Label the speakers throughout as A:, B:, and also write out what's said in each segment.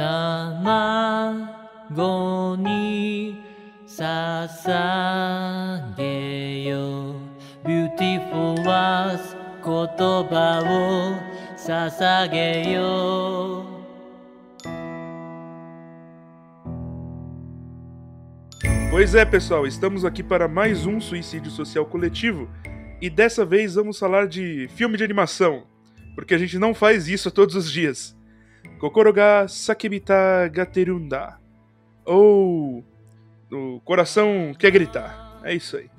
A: 卵に捧げよ Beautiful was 言葉を捧げよう
B: Pois é, pessoal, estamos aqui para mais um suicídio social coletivo e dessa vez vamos falar de filme de animação, porque a gente não faz isso todos os dias. Kokoro ga Sakibita Gaterunda ou O Coração Quer Gritar. É isso aí.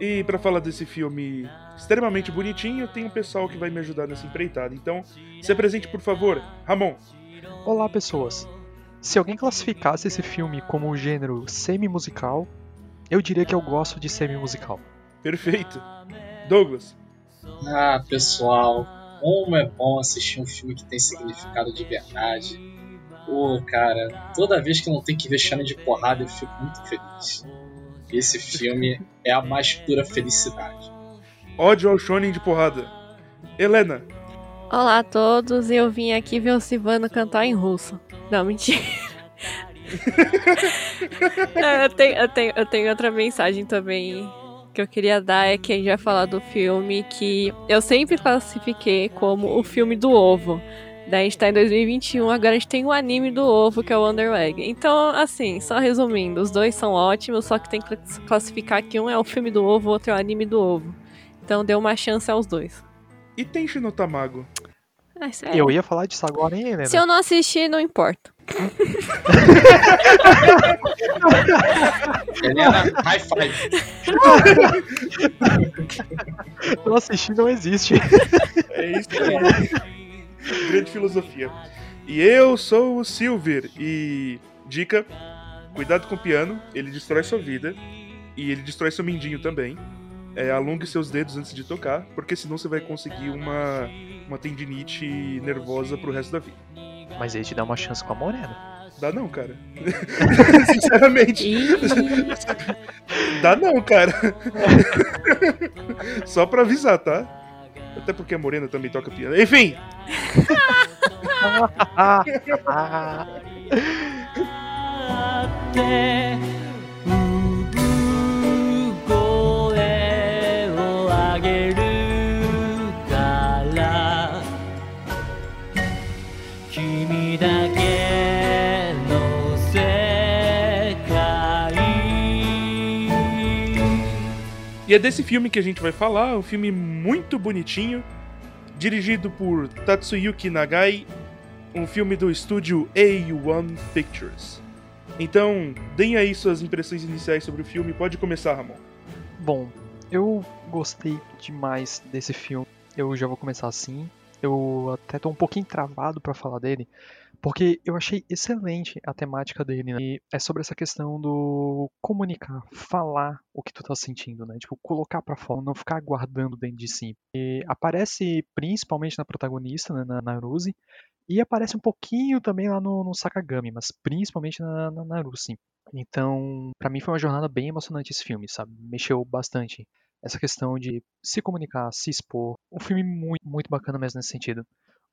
B: E para falar desse filme extremamente bonitinho, tem um pessoal que vai me ajudar nessa empreitada. Então, se apresente, por favor. Ramon.
C: Olá, pessoas. Se alguém classificasse esse filme como um gênero semi-musical, eu diria que eu gosto de semi-musical.
B: Perfeito. Douglas.
D: Ah, pessoal, como é bom assistir um filme que tem significado de verdade. Pô, cara, toda vez que não tem que ver Shana de porrada, eu fico muito feliz. Esse filme é a mais pura felicidade.
B: Ódio ao shonen de porrada. Helena.
E: Olá a todos, eu vim aqui ver o Silvano cantar em russo. Não, mentira. É, eu, tenho, eu, tenho, eu tenho outra mensagem também que eu queria dar é que a gente vai falar do filme que eu sempre classifiquei como o filme do ovo. Daí a gente tá em 2021, agora a gente tem o anime do ovo, que é o Wonder Egg. Então, assim, só resumindo, os dois são ótimos, só que tem que classificar que um é o filme do ovo, o outro é o anime do ovo. Então deu uma chance aos dois.
B: E tem Shinotamago?
E: Ah, sério.
C: Eu ia falar disso agora, hein, Helena?
E: Se eu não assistir, não importa.
D: Helena, high five.
C: Não assistir não existe.
B: É isso aí. Grande filosofia. E eu sou o Silver. E dica: cuidado com o piano, ele destrói sua vida. E ele destrói seu mindinho também. É, alongue seus dedos antes de tocar, porque senão você vai conseguir uma, uma tendinite nervosa pro resto da vida.
C: Mas ele te dá uma chance com a Morena.
B: Dá não, cara. Sinceramente. Dá não, cara. Só pra avisar, tá? Até porque a Morena também toca piano. Enfim!
C: Ah,
B: E é desse filme que a gente vai falar, um filme muito bonitinho, dirigido por Tatsuyuki Nagai, um filme do estúdio A1 Pictures. Então, deem aí suas impressões iniciais sobre o filme, pode começar, Ramon.
C: Bom, eu gostei demais desse filme. Eu já vou começar assim. Eu até tô um pouquinho travado pra falar dele, porque eu achei excelente a temática dele, né? E é sobre essa questão do comunicar, falar o que tu tá sentindo, né? Tipo, colocar pra fora, não ficar guardando dentro de si. E aparece principalmente na protagonista, né, na Naruzi, e aparece um pouquinho também lá no, no Sakagami, mas principalmente na, na Naruzi. Então, pra mim foi uma jornada bem emocionante esse filme, sabe? Mexeu bastante essa questão de se comunicar, se expor. Um filme muito, muito bacana mesmo nesse sentido.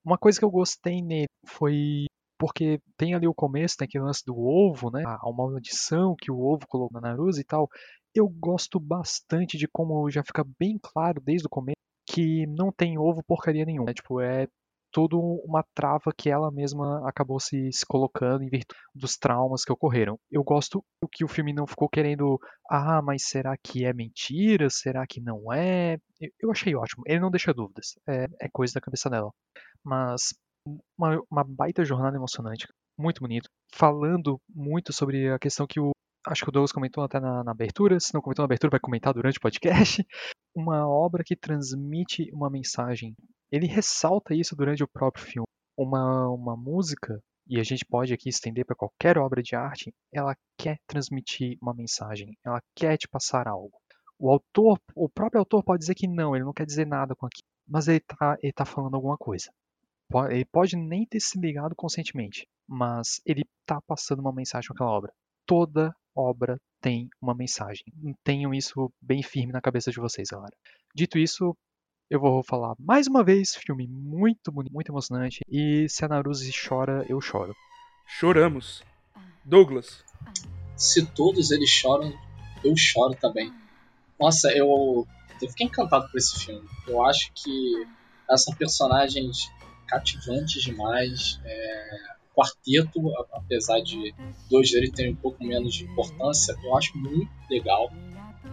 C: Uma coisa que eu gostei nele foi porque tem ali o começo, tem aquele lance do ovo, né? A uma maldição que o ovo colocou na Naruto e tal. Eu gosto bastante de como já fica bem claro desde o começo que não tem ovo porcaria nenhuma. Né? Tipo, é tudo uma trava que ela mesma acabou se, se colocando em virtude dos traumas que ocorreram. Eu gosto que o filme não ficou querendo, ah, mas será que é mentira? Será que não é? Eu, achei ótimo. Ele não deixa dúvidas. É, é coisa da cabeça dela. Mas uma, uma baita jornada emocionante, muito bonito, falando muito sobre a questão que o acho que o Douglas comentou até na, na, abertura, se não comentou na abertura, vai comentar durante o podcast. Uma obra que transmite uma mensagem. Ele ressalta isso durante o próprio filme. Uma, uma música, e a gente pode aqui estender para qualquer obra de arte, ela quer transmitir uma mensagem, ela quer te passar algo. O autor, o próprio autor pode dizer que não, ele não quer dizer nada com aquilo, mas ele está ele tá falando alguma coisa. Ele pode nem ter se ligado conscientemente, mas ele está passando uma mensagem com aquela obra. Toda obra tem uma mensagem. Tenham isso bem firme na cabeça de vocês, galera. Dito isso, eu vou falar mais uma vez, filme muito bonito, muito emocionante. E se a Naruzi chora, eu choro.
B: choramos. Douglas.
D: Se todos eles choram, eu choro também. Nossa, eu, eu fiquei encantado por esse filme. Eu acho que elas são personagens cativantes demais. É, o quarteto, apesar de dois deles terem um pouco menos de importância, eu acho muito legal.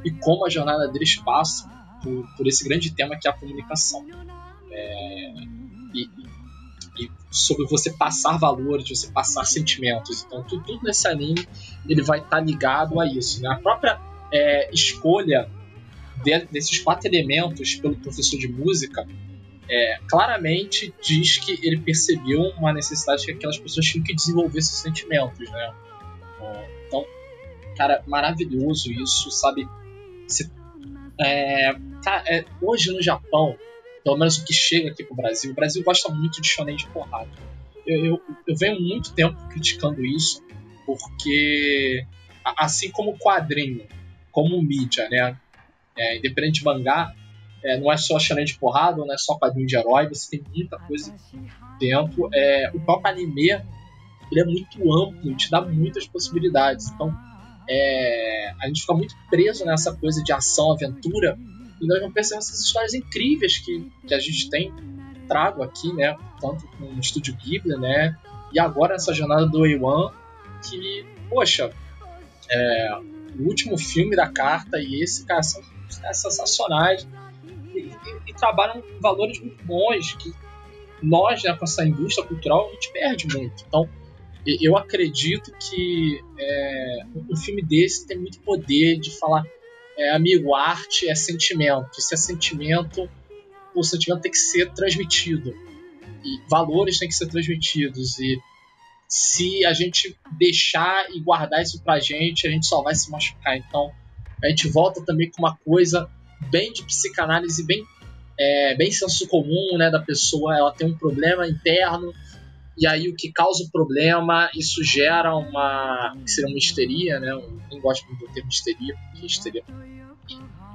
D: E como a jornada deles passa por, por esse grande tema que é a comunicação. É, e, e, sobre você passar valores, você passar sentimentos. Então, tudo, tudo nesse anime ele vai estar tá ligado a isso. Né? A própria é, escolha de, desses quatro elementos pelo professor de música é, claramente diz que ele percebeu uma necessidade que aquelas pessoas tinham que desenvolver esses sentimentos, né? Então, cara, maravilhoso isso, sabe? Se, é, cara, é, hoje no Japão, pelo menos o que chega aqui pro Brasil, o Brasil gosta muito de shonen de porrada. Eu, eu, eu venho muito tempo criticando isso, porque assim como quadrinho, como mídia, né? É, independente de mangá, é, não é só shonen de porrada, não é só quadrinho de herói, você tem muita coisa dentro. É, o próprio anime ele é muito amplo, te dá muitas possibilidades. Então, é, a gente fica muito preso nessa coisa de ação, aventura, e nós não percebemos essas histórias incríveis que, que a gente tem trago aqui, né? Tanto com o Estúdio Ghibli, né? E agora essa jornada do A1, que, poxa, é, o último filme da carta e esse, cara, são, é sensacionais e, trabalham valores muito bons que nós, né, com essa indústria cultural, a gente perde muito. Então, eu acredito que é, um filme desse tem muito poder de falar, é, amigo, arte é sentimento. Se é sentimento, o sentimento tem que ser transmitido. E valores têm que ser transmitidos. E se a gente deixar e guardar isso pra gente, a gente só vai se machucar. Então, a gente volta também com uma coisa bem de psicanálise, bem, é, bem senso comum, né, da pessoa, ela tem um problema interno, e aí o que causa o problema, isso gera uma, que seria uma histeria, né, eu nem gosto muito do termo histeria, porque histeria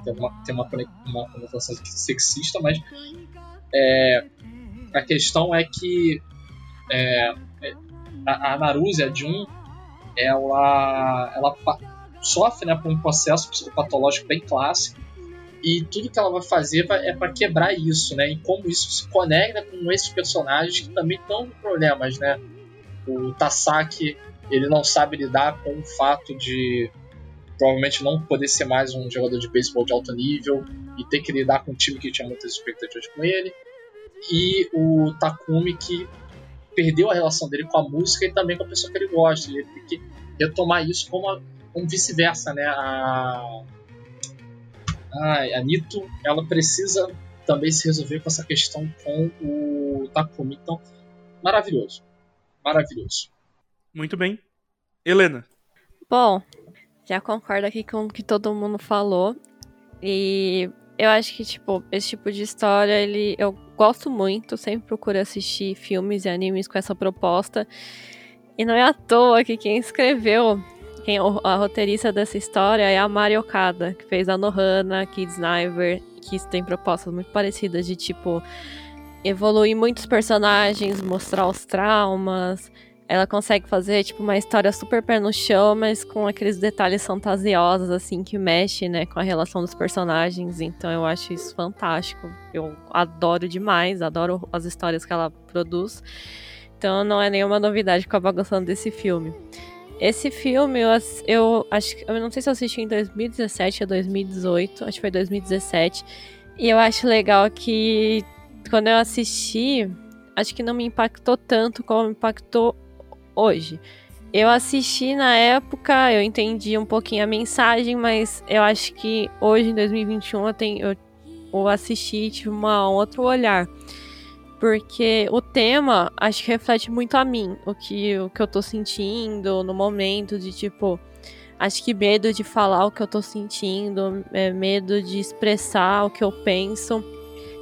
D: tem uma, tem uma, uma conotação sexista, mas é, a questão é que é, é a, a Naruse, a Jun, ela, ela sofre né, por um processo psicopatológico bem clássico, e tudo que ela vai fazer é para quebrar isso, né? E como isso se conecta com esses personagens que também estão com problemas, né? O Tasaki, ele não sabe lidar com o fato de provavelmente não poder ser mais um jogador de beisebol de alto nível e ter que lidar com um time que tinha muitas expectativas com ele. E o Takumi que perdeu a relação dele com a música e também com a pessoa que ele gosta. Ele tem que retomar isso como, como vice-versa, né? A, a, a Nito, ela precisa também se resolver com essa questão com o Takumi. Então, maravilhoso. Maravilhoso.
B: Muito bem. Helena.
E: Bom, já concordo aqui com o que todo mundo falou. E eu acho que, tipo, esse tipo de história, ele, eu gosto muito, sempre procuro assistir filmes e animes com essa proposta. E não é à toa que quem escreveu quem, a roteirista dessa história é a Mari Okada, que fez a Nohana, Kid Sniper, que tem propostas muito parecidas de tipo evoluir muitos personagens, mostrar os traumas. Ela consegue fazer tipo uma história super pé no chão, mas com aqueles detalhes fantasiosos assim que mexe, né, com a relação dos personagens. Então eu acho isso fantástico. Eu adoro demais, adoro as histórias que ela produz. Então não é nenhuma novidade ficar bagunçando desse filme. Esse filme, eu, eu acho eu não sei se eu assisti em 2017 ou 2018, acho que foi 2017. E eu acho legal que quando eu assisti, acho que não me impactou tanto como impactou hoje. Eu assisti na época, eu entendi um pouquinho a mensagem, mas eu acho que hoje, em 2021, eu, tenho, eu, eu assisti tive uma, um outro olhar. Porque o tema acho que reflete muito a mim, o que, o que eu tô sentindo no momento de tipo. Acho que medo de falar o que eu tô sentindo, é, medo de expressar o que eu penso.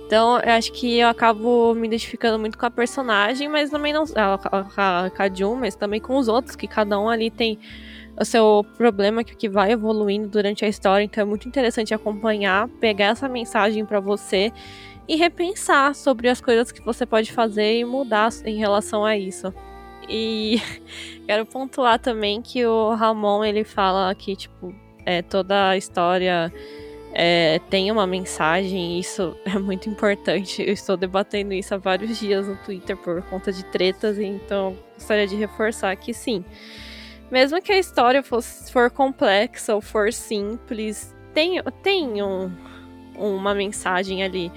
E: Então, eu acho que eu acabo me identificando muito com a personagem, mas também não. A, a, a Jun, mas também com os outros, que cada um ali tem o seu problema que, que vai evoluindo durante a história. Então, é muito interessante acompanhar, pegar essa mensagem para você e repensar sobre as coisas que você pode fazer e mudar em relação a isso. E quero pontuar também que o Ramon ele fala que tipo é, toda a história é, tem uma mensagem, e isso é muito importante. Eu estou debatendo isso há vários dias no Twitter por conta de tretas, então gostaria de reforçar que sim. Mesmo que a história fosse, for complexa ou for simples, tem, tem um, uma mensagem ali.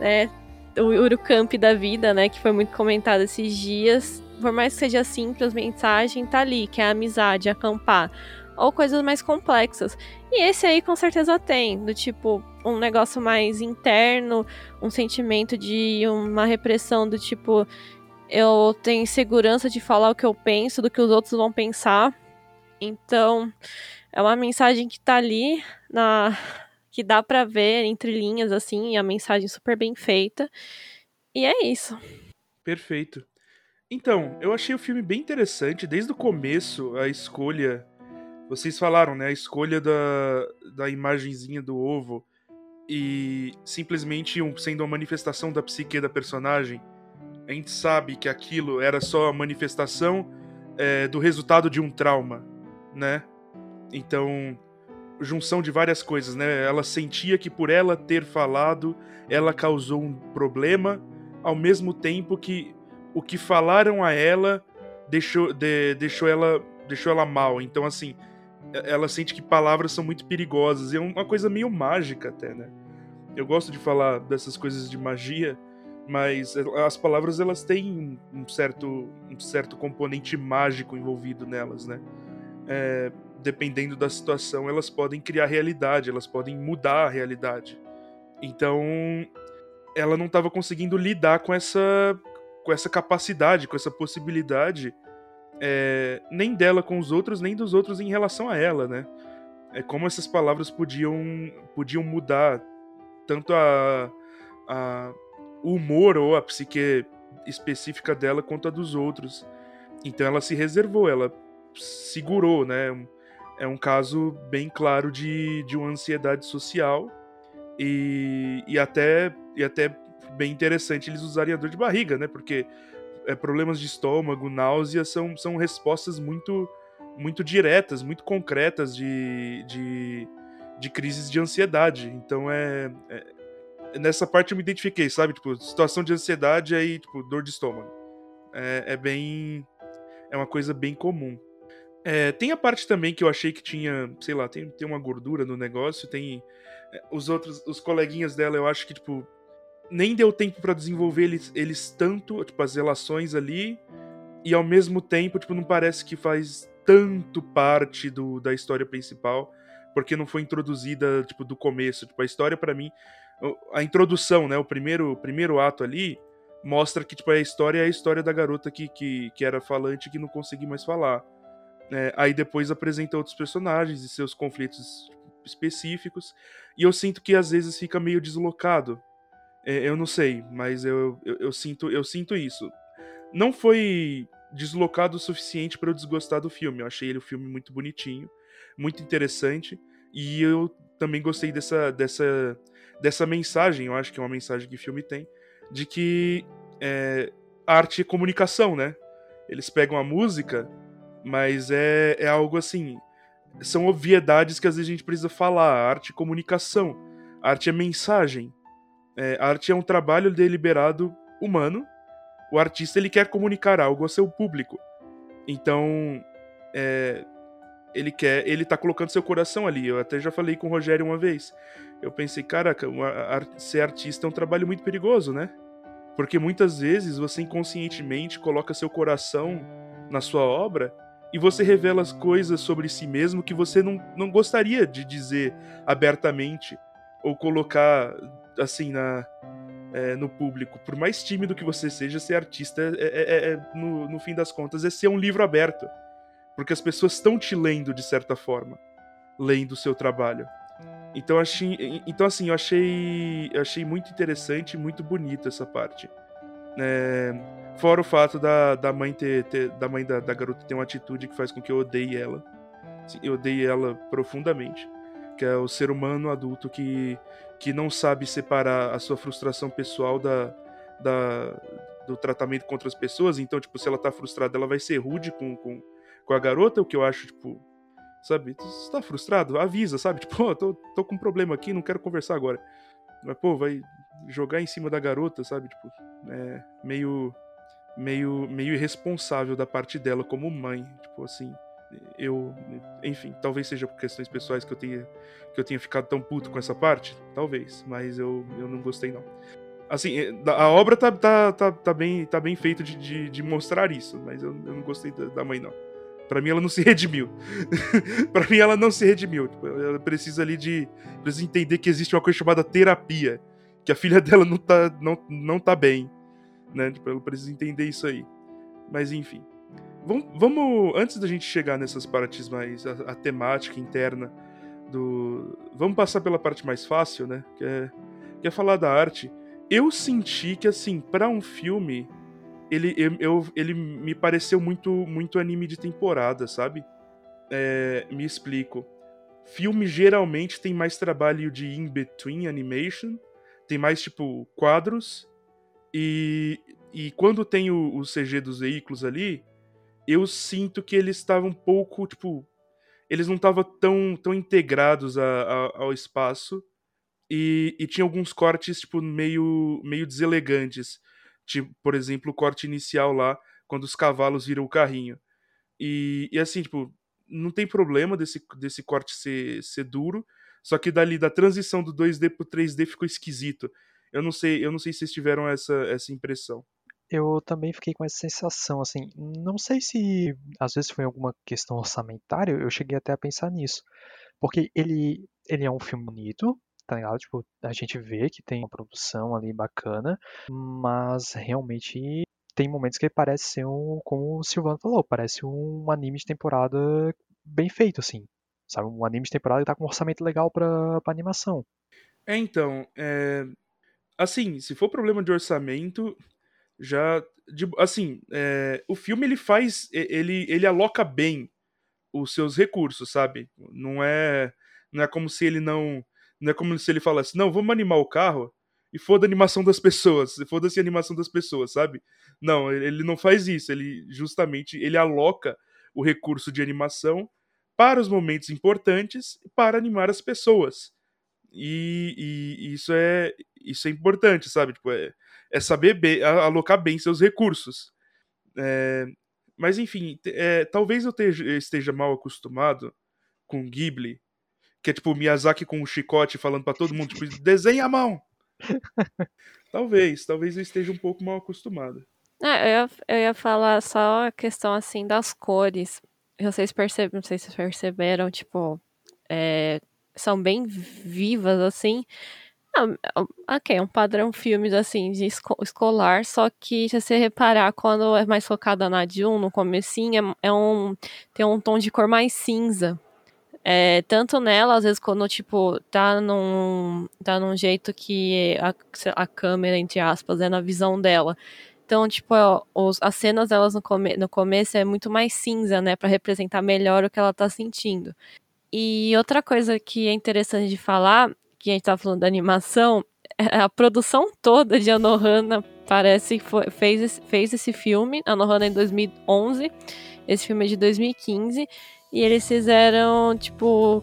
E: Né? O Urucamp da vida, né, que foi muito comentado esses dias, por mais que seja simples, mensagem tá ali, que é a amizade, acampar ou coisas mais complexas. E esse aí com certeza tem, do tipo um negócio mais interno, um sentimento de uma repressão do tipo eu tenho segurança de falar o que eu penso, do que os outros vão pensar. Então, é uma mensagem que tá ali na que dá para ver entre linhas assim, a mensagem super bem feita. E é isso.
B: Perfeito. Então, eu achei o filme bem interessante desde o começo, a escolha vocês falaram, né? A escolha da, da imagenzinha do ovo e simplesmente um, sendo uma manifestação da psique da personagem. A gente sabe que aquilo era só a manifestação é, do resultado de um trauma, né? Então, junção de várias coisas, né? Ela sentia que por ela ter falado, ela causou um problema, ao mesmo tempo que o que falaram a ela deixou, de, deixou ela deixou ela mal. Então, assim, ela sente que palavras são muito perigosas. E é uma coisa meio mágica até, né? Eu gosto de falar dessas coisas de magia, mas as palavras elas têm um certo, um certo componente mágico envolvido nelas, né? É, dependendo da situação, elas podem criar realidade, elas podem mudar a realidade. Então, ela não estava conseguindo lidar com essa, com essa capacidade, com essa possibilidade é, nem dela com os outros, nem dos outros em relação a ela, né? É como essas palavras podiam, podiam mudar tanto a, a, o humor ou a psique específica dela quanto a dos outros. Então ela se reservou, ela segurou, né? É um caso bem claro de, de uma ansiedade social e, e, até, e até bem interessante eles usarem a dor de barriga, né? Porque é, problemas de estômago, náusea, são, são respostas muito, muito diretas, muito concretas de, de, de crises de ansiedade. Então é, é, Nessa parte eu me identifiquei, sabe? Tipo, situação de ansiedade aí, tipo, dor de estômago. É, é bem. É uma coisa bem comum. É, tem a parte também que eu achei que tinha, sei lá, tem, tem uma gordura no negócio, tem. É, os outros, os coleguinhas dela, eu acho que, tipo, nem deu tempo para desenvolver eles, eles tanto, tipo, as relações ali, e ao mesmo tempo, tipo, não parece que faz tanto parte do, da história principal, porque não foi introduzida, tipo, do começo. Tipo, a história para mim, a introdução, né, o primeiro, o primeiro ato ali, mostra que, tipo, a história é a história da garota que, que, que era falante que não conseguia mais falar. É, aí depois apresenta outros personagens e seus conflitos específicos, e eu sinto que às vezes fica meio deslocado é, eu não sei, mas eu, eu, eu, sinto, eu sinto isso. Não foi deslocado o suficiente para eu desgostar do filme. Eu achei ele um filme muito bonitinho, muito interessante. E eu também gostei dessa, dessa, dessa mensagem, eu acho que é uma mensagem que o filme tem, de que é, arte é comunicação, né? Eles pegam a música, mas é, é algo assim. São obviedades que às vezes a gente precisa falar. arte é comunicação. arte é mensagem. É, a arte é um trabalho deliberado humano. O artista ele quer comunicar algo ao seu público. Então, é, ele quer, ele tá colocando seu coração ali. Eu até já falei com o Rogério uma vez. Eu pensei, caraca, uma, ser artista é um trabalho muito perigoso, né? Porque muitas vezes você inconscientemente coloca seu coração na sua obra e você revela as coisas sobre si mesmo que você não, não gostaria de dizer abertamente ou colocar assim, na, é, no público. Por mais tímido que você seja, ser artista, é, é, é, é no, no fim das contas, é ser um livro aberto. Porque as pessoas estão te lendo de certa forma, lendo o seu trabalho. Então, achei, então assim, eu achei, achei muito interessante e muito bonito essa parte. É, fora o fato da, da mãe ter, ter da mãe da, da, garota ter uma atitude que faz com que eu odeie ela. Eu odeie ela profundamente. Que é o ser humano adulto que que não sabe separar a sua frustração pessoal da, da, do tratamento contra as pessoas. Então, tipo, se ela tá frustrada, ela vai ser rude com, com, com a garota, o que eu acho, tipo, sabe? Você tá frustrado? Avisa, sabe? Tipo, pô, tô, tô com um problema aqui, não quero conversar agora. Mas, pô, vai jogar em cima da garota, sabe? Tipo, é meio, meio, meio irresponsável da parte dela como mãe. Tipo, assim, eu, enfim, talvez seja por questões pessoais que eu tenha, que eu tenha ficado tão puto com essa parte, talvez, mas eu, eu não gostei não. Assim, a obra tá, tá, tá, tá bem, tá bem feita de, de, de, mostrar isso, mas eu, eu não gostei da, da mãe não. Pra mim ela não se redimiu. pra mim ela não se redimiu. Tipo, ela precisa ali de. Precisa entender que existe uma coisa chamada terapia. Que a filha dela não tá, não, não tá bem. Né? Tipo, ela precisa entender isso aí. Mas enfim. Vamos, vamos. Antes da gente chegar nessas partes mais. A, a, temática interna do. Vamos passar pela parte mais fácil, né? Que é, que é falar da arte. Eu senti que, assim, para um filme ele, eu, ele me pareceu muito, muito anime de temporada, sabe? É, me explico. Filme geralmente tem mais trabalho de in-between animation, tem mais, tipo, quadros, e, e quando tem o, o CG dos veículos ali, eu sinto que eles estavam um pouco, tipo, eles não estavam tão, tão integrados a, a, ao espaço, e, e tinha alguns cortes, tipo, meio, meio deselegantes Tipo, por exemplo, o corte inicial lá, quando os cavalos viram o carrinho. E, e assim, tipo, não tem problema desse, desse corte ser, ser duro, só que dali da transição do 2D pro 3D ficou esquisito. Eu não sei, eu não sei se vocês tiveram essa, essa impressão.
C: Eu também fiquei com essa sensação, assim, não sei se às vezes foi alguma questão orçamentária, eu cheguei até a pensar nisso. Porque ele, ele é um filme bonito, tá ligado? Tipo, a gente vê que tem uma produção ali bacana, mas realmente tem momentos que parece ser um, como o Silvano falou, parece um anime de temporada bem feito, assim. Sabe, um anime de temporada que tá com um orçamento legal pra, pra animação.
B: É, então, é... assim, se for problema de orçamento, já. De, assim, é... o filme ele faz. Ele, ele aloca bem os seus recursos, sabe? Não é. Não é como se ele não não é como se ele falasse, não, vamos animar o carro e foda a animação das pessoas, foda-se a animação das pessoas, sabe? Não, ele não faz isso, ele justamente ele aloca o recurso de animação para os momentos importantes para animar as pessoas. E, e, isso é isso é importante, sabe? Tipo, é, é saber bem, alocar bem seus recursos. É, mas enfim, é, talvez eu esteja mal acostumado com Ghibli, que é tipo o Miyazaki com um chicote falando para todo mundo, tipo, desenha a mão. talvez, talvez eu esteja um pouco mal acostumado.
E: É, eu, ia, eu ia falar só a questão assim das cores. Vocês percebem, não sei se vocês perceberam, tipo, é, são bem vivas assim. Ah, ok, é um padrão filmes assim de esco escolar, só que se você reparar quando é mais focada na Jun, no comecinho, é, é um tem um tom de cor mais cinza. É, tanto nela, às vezes, quando, tipo, tá num, tá num jeito que a, a câmera, entre aspas, é na visão dela. Então, tipo, os, as cenas delas no, come, no começo é muito mais cinza, né? para representar melhor o que ela tá sentindo. E outra coisa que é interessante de falar, que a gente tá falando da animação, é a produção toda de Anohana parece que foi, fez, fez esse filme, Anohana em 2011, esse filme é de 2015, e eles fizeram, tipo,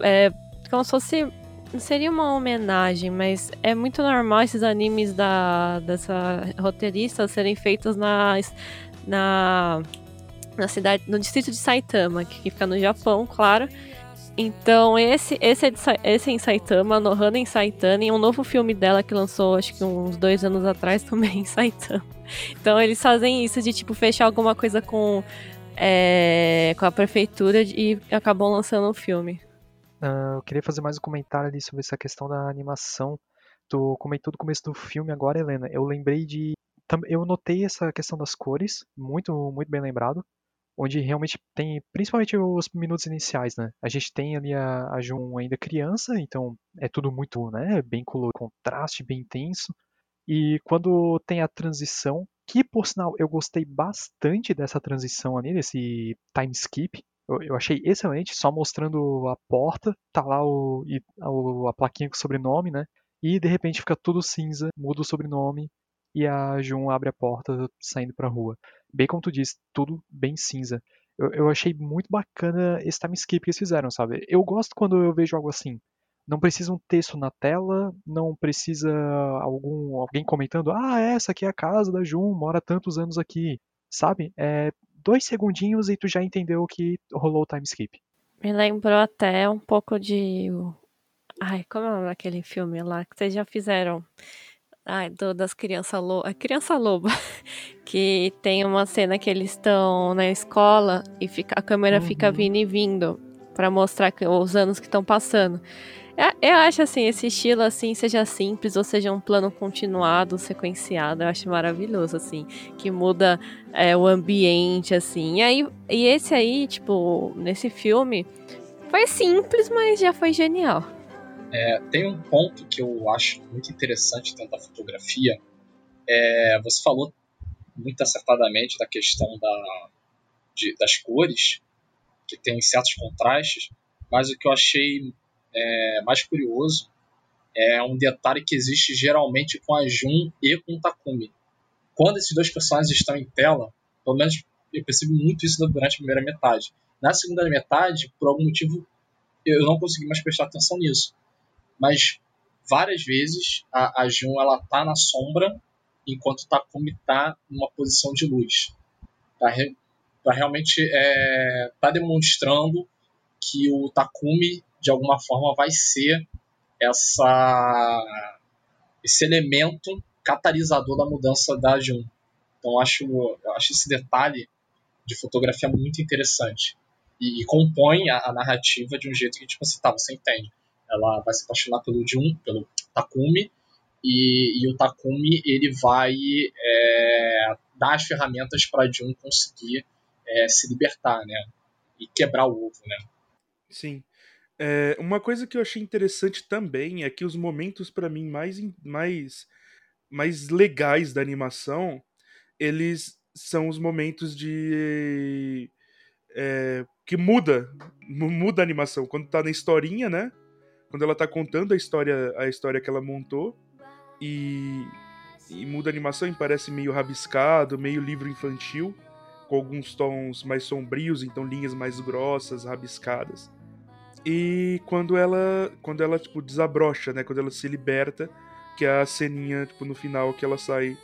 E: é, como se fosse. Não seria uma homenagem, mas é muito normal esses animes da, dessa roteirista serem feitos na, na, na cidade, no distrito de Saitama, que fica no Japão, claro. Então, esse, esse, é, de, esse é em Saitama, Nohana em Saitama, e um novo filme dela que lançou, acho que uns dois anos atrás, também em Saitama. Então, eles fazem isso de, tipo, fechar alguma coisa com é, com a prefeitura e acabou lançando o um filme.
C: Uh, eu queria fazer mais um comentário ali sobre essa questão da animação. Tu comentou do começo do filme agora, Helena. Eu lembrei de. Eu notei essa questão das cores, muito, muito bem lembrado. Onde realmente tem, principalmente os minutos iniciais, né? A gente tem ali a, a Jun ainda criança, então é tudo muito, né? Bem colorido, contraste bem intenso. E quando tem a transição, que por sinal eu gostei bastante dessa transição ali, desse time skip. Eu, achei excelente, só mostrando a porta, tá lá o, a, a plaquinha com o sobrenome, né? E de repente fica tudo cinza, muda o sobrenome e a Jun abre a porta saindo pra rua. Bem como tu disse, tudo bem cinza. Eu, eu achei muito bacana esse time skip que eles fizeram, sabe? Eu gosto quando eu vejo algo assim. Não precisa um texto na tela, não precisa algum alguém comentando, ah, essa aqui é a casa da Jun, mora tantos anos aqui, sabe? É dois segundinhos e tu já entendeu que rolou o time skip.
E: Me lembrou até um pouco de. Ai, como é daquele filme lá que vocês já fizeram? Ai, do, das crianças lobas. Criança loba. Que tem uma cena que eles estão na escola e fica, a câmera fica
C: Uhum.
E: vindo e vindo pra mostrar que- os anos que estão passando. Eu, eu acho assim, esse estilo assim, seja simples ou seja um plano continuado, sequenciado, eu acho maravilhoso, assim, que muda é, o ambiente, assim. E, aí, e esse aí, tipo, nesse filme, foi simples, mas já foi genial.
D: É, tem um ponto que eu acho muito interessante dentro da fotografia. É, você falou muito acertadamente da questão da, de- das cores, que tem certos contrastes, mas o que eu achei é, mais curioso é um detalhe que existe geralmente com a Jun e com o Takumi. Quando esses dois personagens estão em tela, pelo menos eu percebi muito isso durante a primeira metade. Na segunda metade, por algum motivo, eu não consegui mais prestar atenção nisso mas várias vezes a, a Jun ela tá na sombra enquanto Takumi tá numa posição de luz. Para re, pra realmente é, tá demonstrando que o Takumi de alguma forma vai ser essa esse elemento catalisador da mudança da Jun. Então acho acho esse detalhe de fotografia muito interessante. E, e compõe a, a narrativa de um jeito que tipo assim tá você entende ela vai se apaixonar pelo Jun, pelo Takumi, e, e o Takumi ele vai é, dar as ferramentas para Jun conseguir é, se libertar, né? E quebrar o ovo, né?
B: Sim. É, uma coisa que eu achei interessante também é que os momentos pra mim mais, mais, mais legais da animação, eles são os momentos de é, que muda, mu- muda a animação. Quando tá na historinha, né? Quando ela tá contando a história, a história que ela montou e, e muda a animação e parece meio rabiscado, meio livro infantil, com alguns tons mais sombrios, então linhas mais grossas, rabiscadas. E quando ela, quando ela tipo desabrocha, né, quando ela se liberta, que é a ceninha tipo no final que ela sai,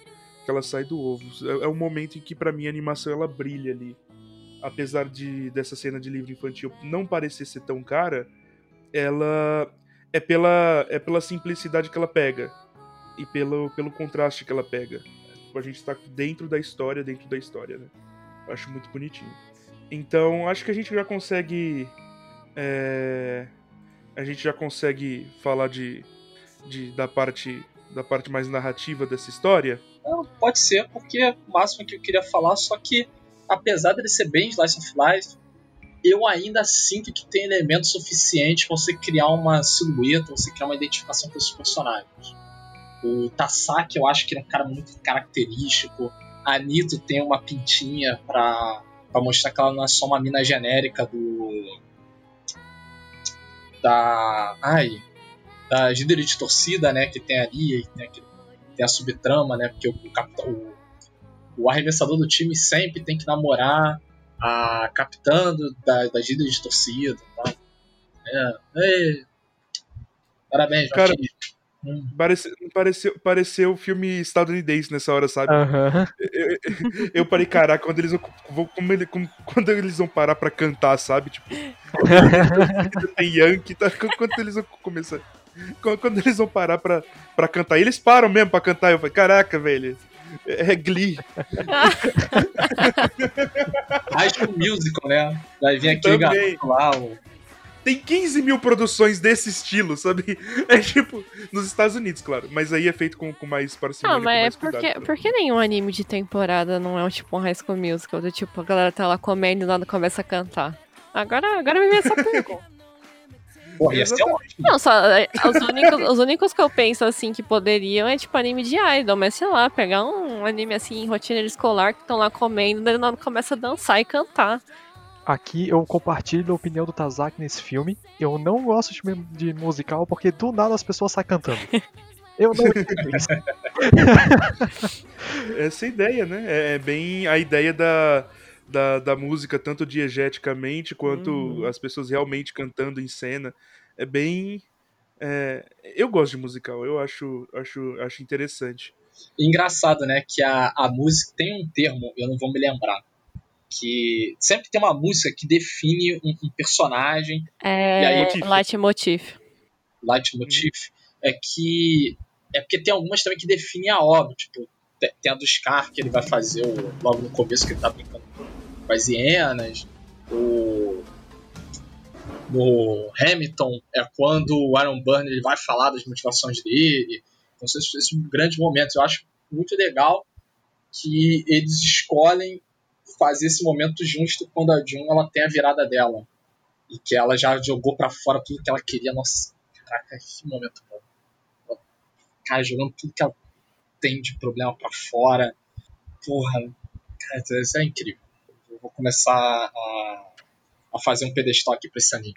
B: que ela sai do ovo. É, é um momento em que pra mim a animação ela brilha ali. Apesar de dessa cena de livro infantil não parecer ser tão cara, ela é pela é pela simplicidade que ela pega e pelo pelo contraste que ela pega. Tipo, a gente tá dentro da história, dentro da história, né? Eu acho muito bonitinho. Então, acho que a gente já consegue é, a gente já consegue falar de, de da parte da parte mais narrativa dessa história.
D: Pode ser, porque o máximo que eu queria falar, só que apesar dele ser bem Slice of Life, eu ainda sinto que tem elementos suficientes para você criar uma silhueta, você criar uma identificação com esses personagens. O Tasaki eu acho que ele é um cara muito característico. A Nito tem uma pintinha pra mostrar que ela não é só uma mina genérica do. Da. Ai. Da líder de torcida, né? Que tem ali, tem, aquele, tem a subtrama, né? Porque o, o, o arremessador do time sempre tem que namorar a capitã do, da, das líderes de torcida. Tá? É, é. Parabéns,
B: Cara.
D: Hum.
B: Parece, pareceu, pareceu filme estadunidense nessa hora, sabe?
C: Aham.
B: Eu, eu parei, caraca, quando eles vão, como ele- como- quando eles vão parar pra cantar, sabe? Tipo, tem Yankee, tá? Quando eles vão começar. Quando, quando eles vão parar pra, pra cantar, e eles param mesmo pra cantar. Eu falei, caraca, velho. É é Glee.
D: High School Musical, né? Vai vir aquele
B: Também.
D: garoto lá,
B: Tem 15 mil produções desse estilo, sabe? É tipo, nos Estados Unidos, claro. Mas aí é feito com, com mais parcimônia,
E: Ah,
B: com
E: mas é porque, por que nenhum anime de temporada não é um tipo um High School Musical? Do tipo, a galera tá lá comendo e nada começa a cantar. Agora, agora me vem essa pergunta.
D: Porra, ia ser.
E: Não, só é, os únicos, os únicos que eu penso assim que poderiam é tipo anime de idol, mas sei lá, pegar um anime assim em rotina escolar que estão lá comendo, daí nada começa a dançar e cantar.
C: Aqui eu compartilho a opinião do Tazaki nesse filme. Eu não gosto de, de musical porque do nada as pessoas saem cantando. Eu não.
B: Essa é ideia, né? É, é bem a ideia da, da, da música, tanto diegeticamente quanto
E: Uhum.
B: as pessoas realmente cantando em cena. É bem. é, eu gosto de musical, eu acho, acho, acho interessante.
D: Engraçado, né? Que a, a música tem um termo, eu não vou me lembrar. Que sempre tem uma música que define um, um personagem,
E: É.
B: motif?
E: Leitmotiv.
D: leitmotiv, é que. É porque tem algumas também que definem a obra. Tipo, tem a do Scar, que ele vai fazer o- logo no começo, que ele tá brincando com as hienas. O. No Hamilton é quando o Aaron Burner ele vai falar das motivações dele. Então, esses, esses grandes momentos. Eu acho muito legal que eles escolhem fazer esse momento justo quando a June ela tem a virada dela. E que ela já jogou pra fora tudo que ela queria. Nossa, caraca, que momento bom. Cara, jogando tudo que ela tem de problema pra fora. Porra, cara, isso é incrível. Eu vou começar a, a fazer um pedestal aqui pra esse anime.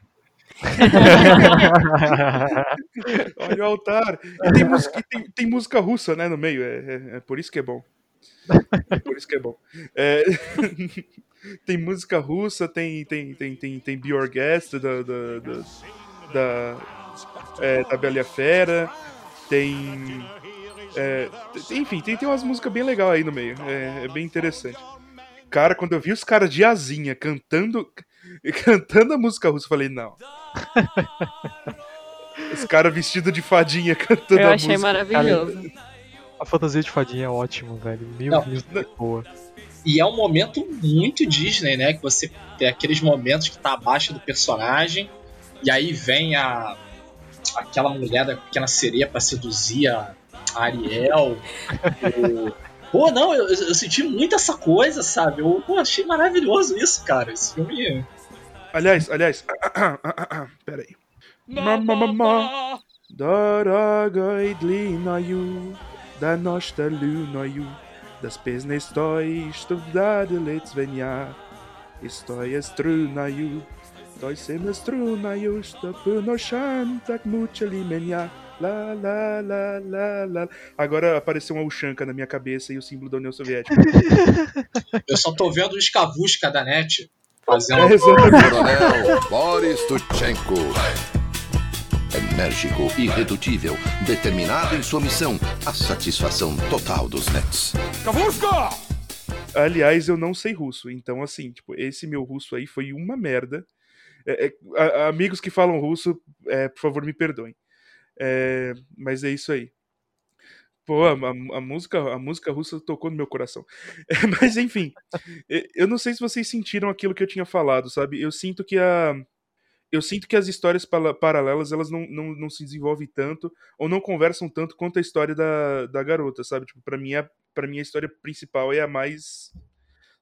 B: Olha o altar. E tem, música, tem, tem música russa, né, no meio. É, é- é por isso que é bom. É por isso que é bom. É, tem música russa, tem, tem, tem, tem, tem Guest da, da, da, da, é, da Bela Fera. Tem. É, enfim, tem, tem umas músicas bem legais aí no meio. É, é bem interessante. Cara, quando eu vi os caras de asinha cantando cantando a música russa, eu falei, não. Os caras vestidos de fadinha cantando
E: Eu
B: a
E: achei
B: música.
E: maravilhoso.
C: A fantasia de fadinha é ótimo, velho. Meu
D: Não,
C: Deus, que boa.
D: E é um momento muito Disney, né? Que você tem aqueles momentos que tá abaixo do personagem, e aí vem a aquela mulher da pequena sereia pra seduzir a Ariel. Pô, não, eu, eu senti muito essa coisa, sabe? Eu pô, achei maravilhoso isso, cara. Esse filme.
B: Aliás, aliás. Pera aí. Mamma, Doroga idlinaju, da nosta lunaju, das pesne stoj, stuvdade letsvenja, istoj strunaju, doj se me strunaju, lá, lá, lá, lá, lá. Agora apareceu uma Ushanka na minha cabeça e o símbolo da União Soviética.
D: Eu só tô vendo o Escavusca da net fazendo.
B: É.
F: Coronel Boris Tuchenko. Enérgico, irredutível, determinado em sua missão, a satisfação total dos Nets.
B: Aliás, eu não sei russo, então assim, tipo, esse meu russo aí foi uma merda. É, é, a- amigos que falam russo, é, por favor, me perdoem. É, mas é isso aí. Pô, a, a- música, a música russa tocou no meu coração. É, mas enfim, é, eu não sei se vocês sentiram aquilo que eu tinha falado, sabe? Eu sinto que a eu sinto que as histórias paralelas elas não, não, não se desenvolvem tanto ou não conversam tanto quanto a história da, da garota, sabe? Tipo, para mim a para mim a história principal é a mais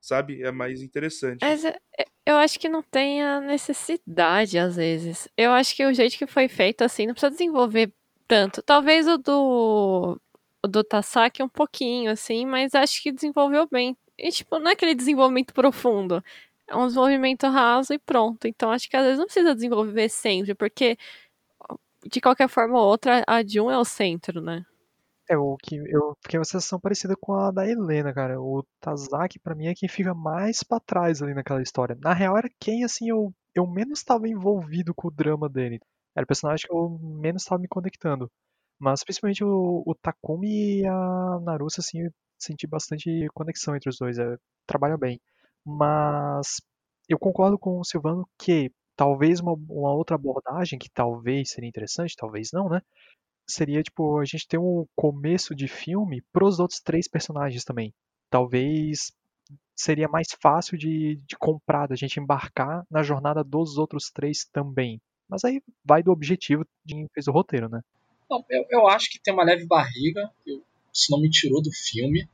B: sabe? É a mais interessante.
E: Mas é- é- eu acho que não tem a necessidade, às vezes. Eu acho que o jeito que foi feito, assim, não precisa desenvolver tanto. Talvez o do, o do Tasaki um pouquinho, assim, mas acho que desenvolveu bem. E, tipo, não é aquele desenvolvimento profundo. É um desenvolvimento raso e pronto. Então, acho que às vezes não precisa desenvolver sempre, porque, de qualquer forma ou outra, a Jun é o centro, né?
C: É o que eu fiquei uma sensação parecida com a da Helena, cara. O Tazaki, pra mim, é quem fica mais pra trás ali naquela história. Na real, era quem, assim, eu, eu menos estava envolvido com o drama dele. Era o personagem que eu menos estava me conectando. Mas principalmente o, o Takumi e a Narusa, assim, eu senti bastante conexão entre os dois. É, trabalham bem. Mas eu concordo com o Silvano que talvez uma, uma outra abordagem, que talvez seria interessante, talvez não, né? Seria tipo a gente ter um começo de filme pros outros três personagens também. Talvez seria mais fácil de, de comprar, da gente embarcar na jornada dos outros três também. Mas aí vai do objetivo de quem fez o roteiro, né?
D: Não, eu, eu acho que tem uma leve barriga. Eu, isso não me tirou do filme.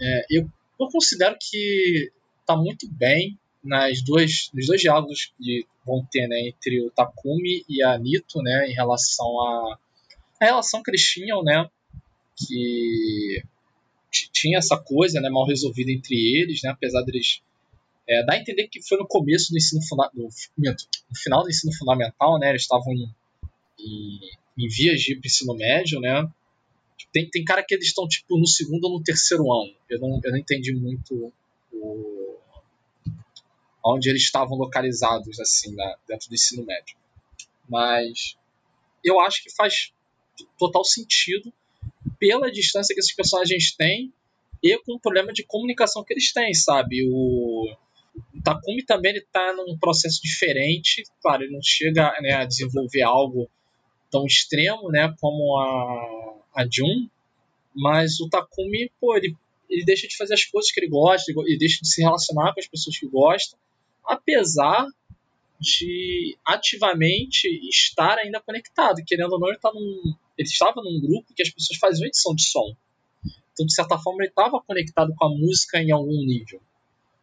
D: É, eu, eu considero que tá muito bem nas duas, nos dois diálogos que vão ter né, entre o Takumi e a Nito, né, em relação a, a relação que eles tinham, né, que tinha essa coisa né, mal resolvida entre eles, né, apesar deles é, dá a entender que foi no começo do ensino funda no, final do ensino fundamental, né, eles estavam em, em, em vias de ensino médio, né, Tem, tem cara que eles estão tipo no segundo ou no terceiro ano. Eu não, eu não entendi muito o, onde eles estavam localizados assim na, dentro do ensino médio. Mas eu acho que faz total sentido pela distância que esses personagens têm e com o problema de comunicação que eles têm, sabe? O, Takumi também está num processo diferente, claro, ele não chega né, a desenvolver algo tão extremo, né, como a, a Jun, mas o Takumi, pô, ele, ele deixa de fazer as coisas que ele gosta, ele deixa de se relacionar com as pessoas que gosta, apesar de ativamente estar ainda conectado, querendo ou não, ele, tá num, ele estava num grupo que as pessoas faziam edição de som. Então, de certa forma, ele estava conectado com a música em algum nível.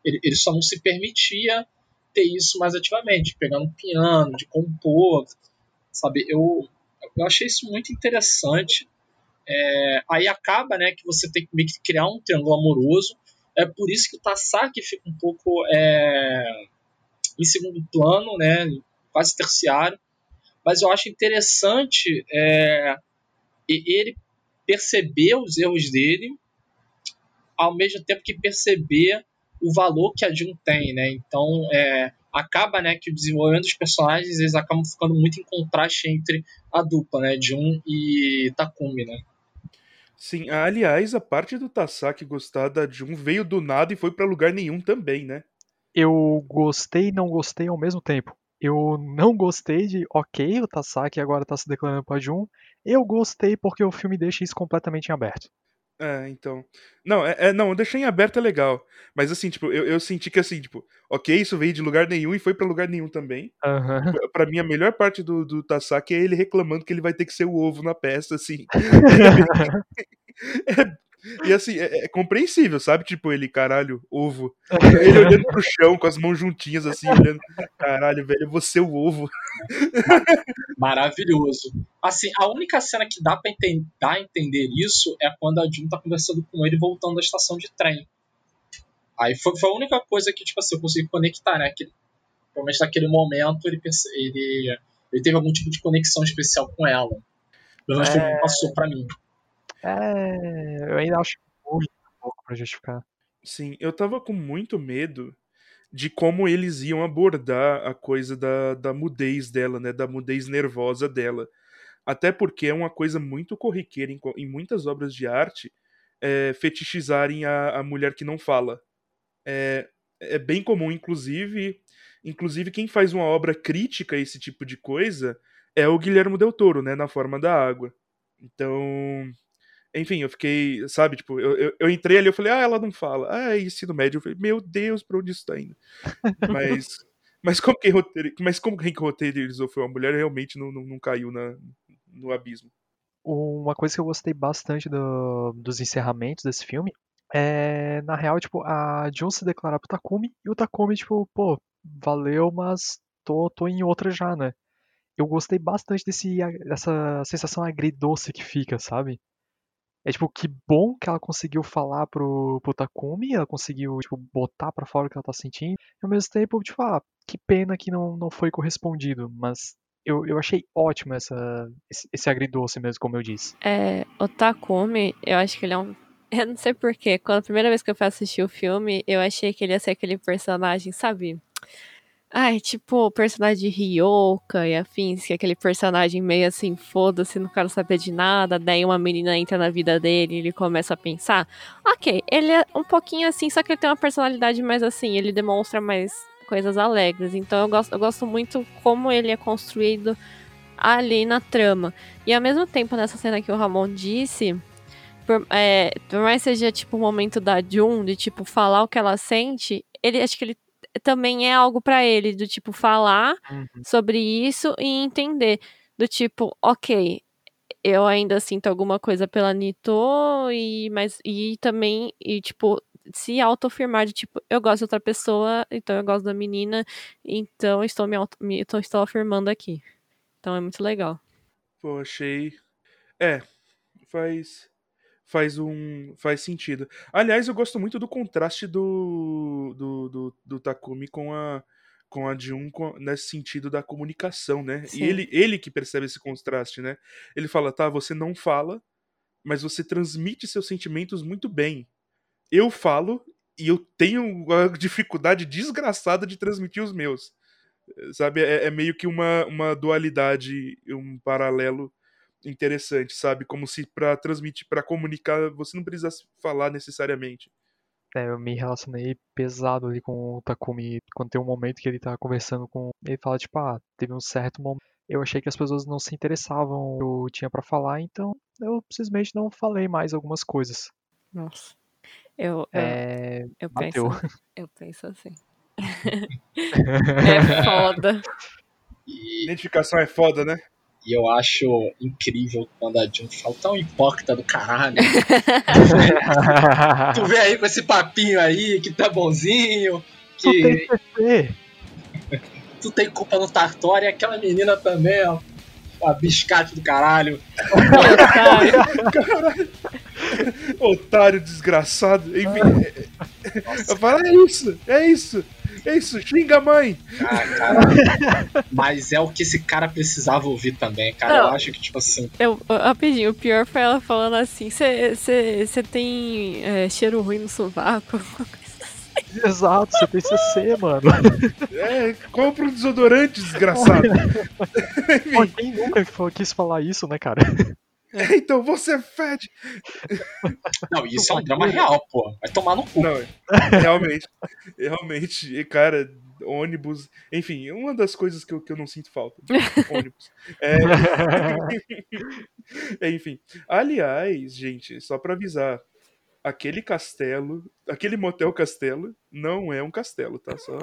D: Ele, ele só não se permitia ter isso mais ativamente, pegar um piano, de compor, sabe? Eu, eu achei isso muito interessante. É, aí acaba, né, que você tem que criar um triângulo amoroso. É por isso que o Tasaki fica um pouco é, em segundo plano, né, quase terciário. Mas eu acho interessante é, ele perceber os erros dele, ao mesmo tempo que perceber o valor que a Jun tem, né? Então, é, acaba, né, que o desenvolvimento dos personagens eles acabam ficando muito em contraste entre a dupla, né, Jun e Takumi, né?
B: Sim, aliás, a parte do Tasaki gostar da Jun veio do nada e foi para lugar nenhum também, né?
C: Eu gostei e não gostei ao mesmo tempo. Eu não gostei de, ok, o Tasaki agora tá se declarando pra Jun. Eu gostei porque o filme deixa isso completamente em aberto.
B: É, então. Não, é, é, não, deixar em aberto é legal. Mas assim, tipo, eu, eu senti que assim, tipo, ok, isso veio de lugar nenhum e foi para lugar nenhum também.
C: Aham.
B: Pra- Pra mim, a melhor parte do, do Tasaki é ele reclamando que ele vai ter que ser o ovo na peça, assim. É- e assim, é, é compreensível, sabe? Tipo, ele, caralho, ovo. Ele olhando pro chão com as mãos juntinhas, assim, olhando. Caralho, velho, eu vou ser o ovo.
D: Maravilhoso. Assim, a única cena que dá pra enten- dar a entender isso é quando a Jun tá conversando com ele voltando da estação de trem. Aí foi, foi a única coisa que, tipo assim, eu consegui conectar, né? Que, provavelmente naquele momento ele, perce- ele, ele teve algum tipo de conexão especial com ela. Pelo menos foi o que passou pra mim.
C: É, eu ainda acho muito pouco pra justificar.
B: Sim, eu tava com muito medo de como eles iam abordar a coisa da, da mudez dela, né? Da mudez nervosa dela. Até porque é uma coisa muito corriqueira em, em muitas obras de arte é, fetichizarem a, a mulher que não fala. É, é bem comum, inclusive, inclusive quem faz uma obra crítica a esse tipo de coisa é o Guilherme Del Toro, né? Na forma da água. Então, enfim, eu fiquei, sabe, tipo, eu, eu, eu entrei ali, eu falei, ah, ela não fala. Ah, é ensino médio. Eu falei, meu Deus, pra onde isso tá indo? Mas, mas como quem, roteiri- mas como quem roteirizou foi uma mulher, realmente não, não, não caiu na, no abismo.
C: Uma coisa que eu gostei bastante do- dos encerramentos desse filme é, na real, tipo, a Jun se declarar pro Takumi e o Takumi, tipo, pô, valeu, mas tô, tô em outra já, né? Eu gostei bastante desse, dessa sensação agridoce que fica, sabe? É tipo, que bom que ela conseguiu falar pro, pro Takumi, ela conseguiu, tipo, botar pra fora o que ela tá sentindo, e ao mesmo tempo, tipo, ah, que pena que não, não foi correspondido, mas eu, eu achei ótimo essa, esse, esse agridoce mesmo, como eu disse.
E: É, o Takumi, eu acho que ele é um. Eu não sei porquê. Quando a primeira vez que eu fui assistir o filme, eu achei que ele ia ser aquele personagem, sabe? Ai, tipo, o personagem de Ryoka e afins, que é aquele personagem meio assim, foda-se, não quero saber de nada. Daí uma menina entra na vida dele e ele começa a pensar. Ok, ele é um pouquinho assim, só que ele tem uma personalidade mais assim, ele demonstra mais coisas alegres. Então eu gosto, eu gosto muito como ele é construído ali na trama. E ao mesmo tempo, nessa cena que o Ramon disse, por, é, por mais seja tipo o momento da Jun, de tipo falar o que ela sente, ele acho que ele também é algo pra ele, do tipo falar sobre isso e entender. Do tipo, ok, eu ainda sinto alguma coisa pela Nito, e, mas, e também, e tipo, se autoafirmar de tipo, eu gosto de outra pessoa, então eu gosto da menina, então estou me, auto, me então estou afirmando aqui. Então é muito legal.
B: Pô, achei. É, faz. Faz um. Faz sentido. Aliás, eu gosto muito do contraste do. do, do, do Takumi com a. Com a Jun com- nesse sentido da comunicação, né?
E: Sim.
B: E ele, ele que percebe esse contraste, né? Ele fala, tá, você não fala, mas você transmite seus sentimentos muito bem. Eu falo e eu tenho uma dificuldade desgraçada de transmitir os meus. Sabe? É, é meio que uma, uma dualidade, um paralelo interessante, sabe? Como se para transmitir, para comunicar, você não precisa falar necessariamente.
C: É, eu me relacionei pesado ali com o Takumi quando tem um momento que ele tá conversando com. Ele fala, tipo, ah, teve um certo momento. Eu achei que as pessoas não se interessavam eu tinha pra falar, então eu simplesmente não falei mais algumas coisas.
E: Nossa. Eu, eu,
C: É.
E: eu, penso, eu penso assim. é foda.
B: Identificação é foda, né?
D: E eu acho incrível quando a Jun fala tão hipócrita do caralho. tu vem aí com esse papinho aí que tá bonzinho,
C: Tu
D: que tu tem culpa no Tartório e aquela menina também, ó. A biscate do caralho.
E: Otário.
B: Otário desgraçado. Enfim,
D: Nossa,
B: eu falo, é isso, é isso, é isso, xinga a mãe.
D: cara, cara. Mas é o que esse cara precisava ouvir também, cara. Eu
E: Não.
D: acho que, tipo assim,
E: Eu, rapidinho, o pior foi ela falando assim: você tem é, cheiro ruim no sovaco?
C: Exato, você tem CC, mano.
B: É, compra um desodorante, desgraçado.
C: Pô, quem nunca quis falar isso, né, cara?
B: É, então você fede.
D: não, isso é um drama real, pô. Vai tomar no cu.
B: Não, realmente, realmente, e, cara, ônibus, enfim, uma das coisas que eu, que eu não sinto falta, ônibus. É, é, enfim, aliás, gente, só pra avisar, aquele castelo, aquele motel castelo, não é um castelo, tá? Só,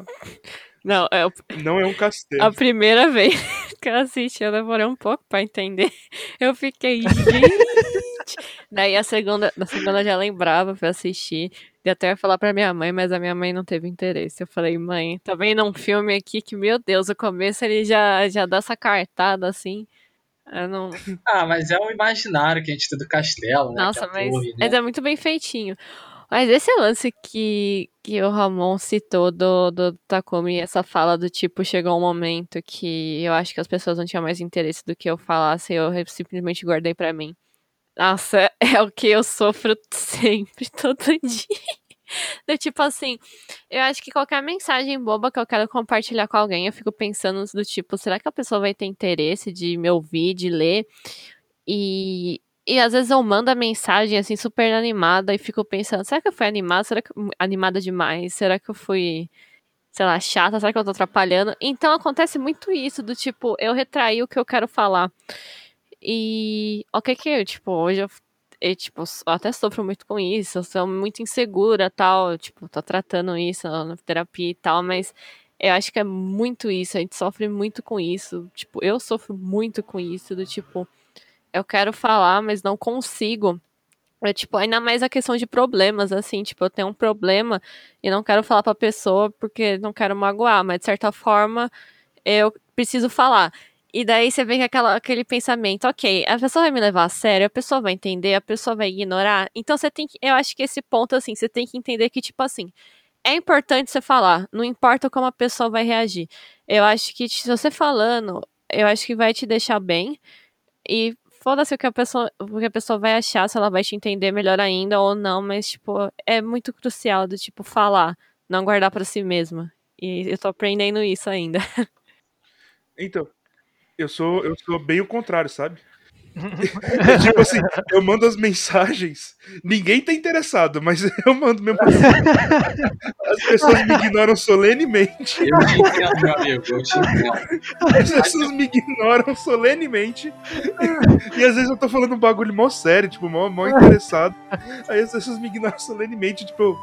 E: Não, é o-
B: não é um castelo.
E: a primeira vez que eu assisti, eu demorei um pouco pra entender. Eu fiquei, gente. Daí a segunda, na segunda eu já lembrava pra assistir. E até ia falar pra minha mãe, mas a minha mãe não teve interesse. Eu falei, mãe, tá vendo um filme aqui que, meu Deus, o começo ele já, já dá essa cartada assim. Eu não,
D: Ah, mas é um imaginário que a gente tem do castelo, né?
E: Nossa,
D: é
E: mas,
D: torre, né?
E: mas é muito bem feitinho. Mas esse lance que, que o Ramon citou do, do Takumi, essa fala do tipo, chegou um momento que eu acho que as pessoas não tinham mais interesse do que eu falasse, eu simplesmente guardei pra mim. Nossa, é o que eu sofro sempre, todo dia. Do tipo assim, eu acho que qualquer mensagem boba que eu quero compartilhar com alguém, eu fico pensando do tipo, será que a pessoa vai ter interesse de me ouvir, de ler? E, e às vezes eu mando a mensagem assim super animada e fico pensando, será que eu fui animada? Será que animada demais? Será que eu fui, sei lá, chata? Será que eu tô atrapalhando? Então acontece muito isso do tipo, eu retraí o que eu quero falar. E o que que eu, tipo, hoje eu, eu, tipo, eu até sofro muito com isso, eu sou muito insegura, tal, tipo, tô tratando isso na terapia e tal, mas eu acho que é muito isso, a gente sofre muito com isso, tipo, eu sofro muito com isso, do tipo, eu quero falar, mas não consigo. É tipo, ainda mais a questão de problemas, assim, tipo, eu tenho um problema e não quero falar pra pessoa porque não quero magoar, mas de certa forma eu preciso falar. E daí você vem com aquela, aquele pensamento, ok, a pessoa vai me levar a sério, a pessoa vai entender, a pessoa vai ignorar. Então você tem que, eu acho que esse ponto, assim, você tem que entender que, tipo assim, é importante você falar, não importa como a pessoa vai reagir. Eu acho que se você falando, eu acho que vai te deixar bem. E foda-se o que a pessoa, o que a pessoa vai achar, se ela vai te entender melhor ainda ou não, mas tipo, é muito crucial do tipo falar, não guardar pra si mesma. E eu tô aprendendo isso ainda.
B: Então, eu sou, eu sou bem o contrário, sabe? É tipo assim, eu mando as mensagens, ninguém tá interessado, mas eu mando mesmo assim. As pessoas me ignoram solenemente.
D: Eu te entendo, meu amigo, eu te entendo.
B: As pessoas me ignoram solenemente. E às vezes eu tô falando um bagulho mó sério, tipo, mó, mó interessado. Aí as pessoas me ignoram solenemente, tipo,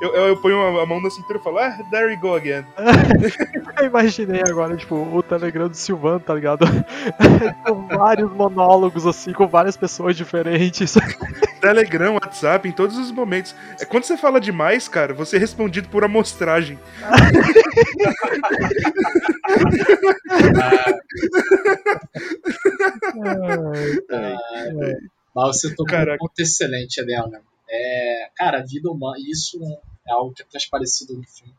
B: eu, eu, eu ponho a mão na cintura e falo, ah, there we go again.
C: Eu imaginei agora, tipo, o Telegram do Silvano, tá ligado? com vários monólogos, assim, com várias pessoas diferentes.
B: Telegram, WhatsApp, em todos os momentos. É quando você fala demais, cara, você é respondido por amostragem.
D: Mas você tocou um ponto excelente, Helena. É, cara, a vida humana, isso é algo que é transparecido no filme.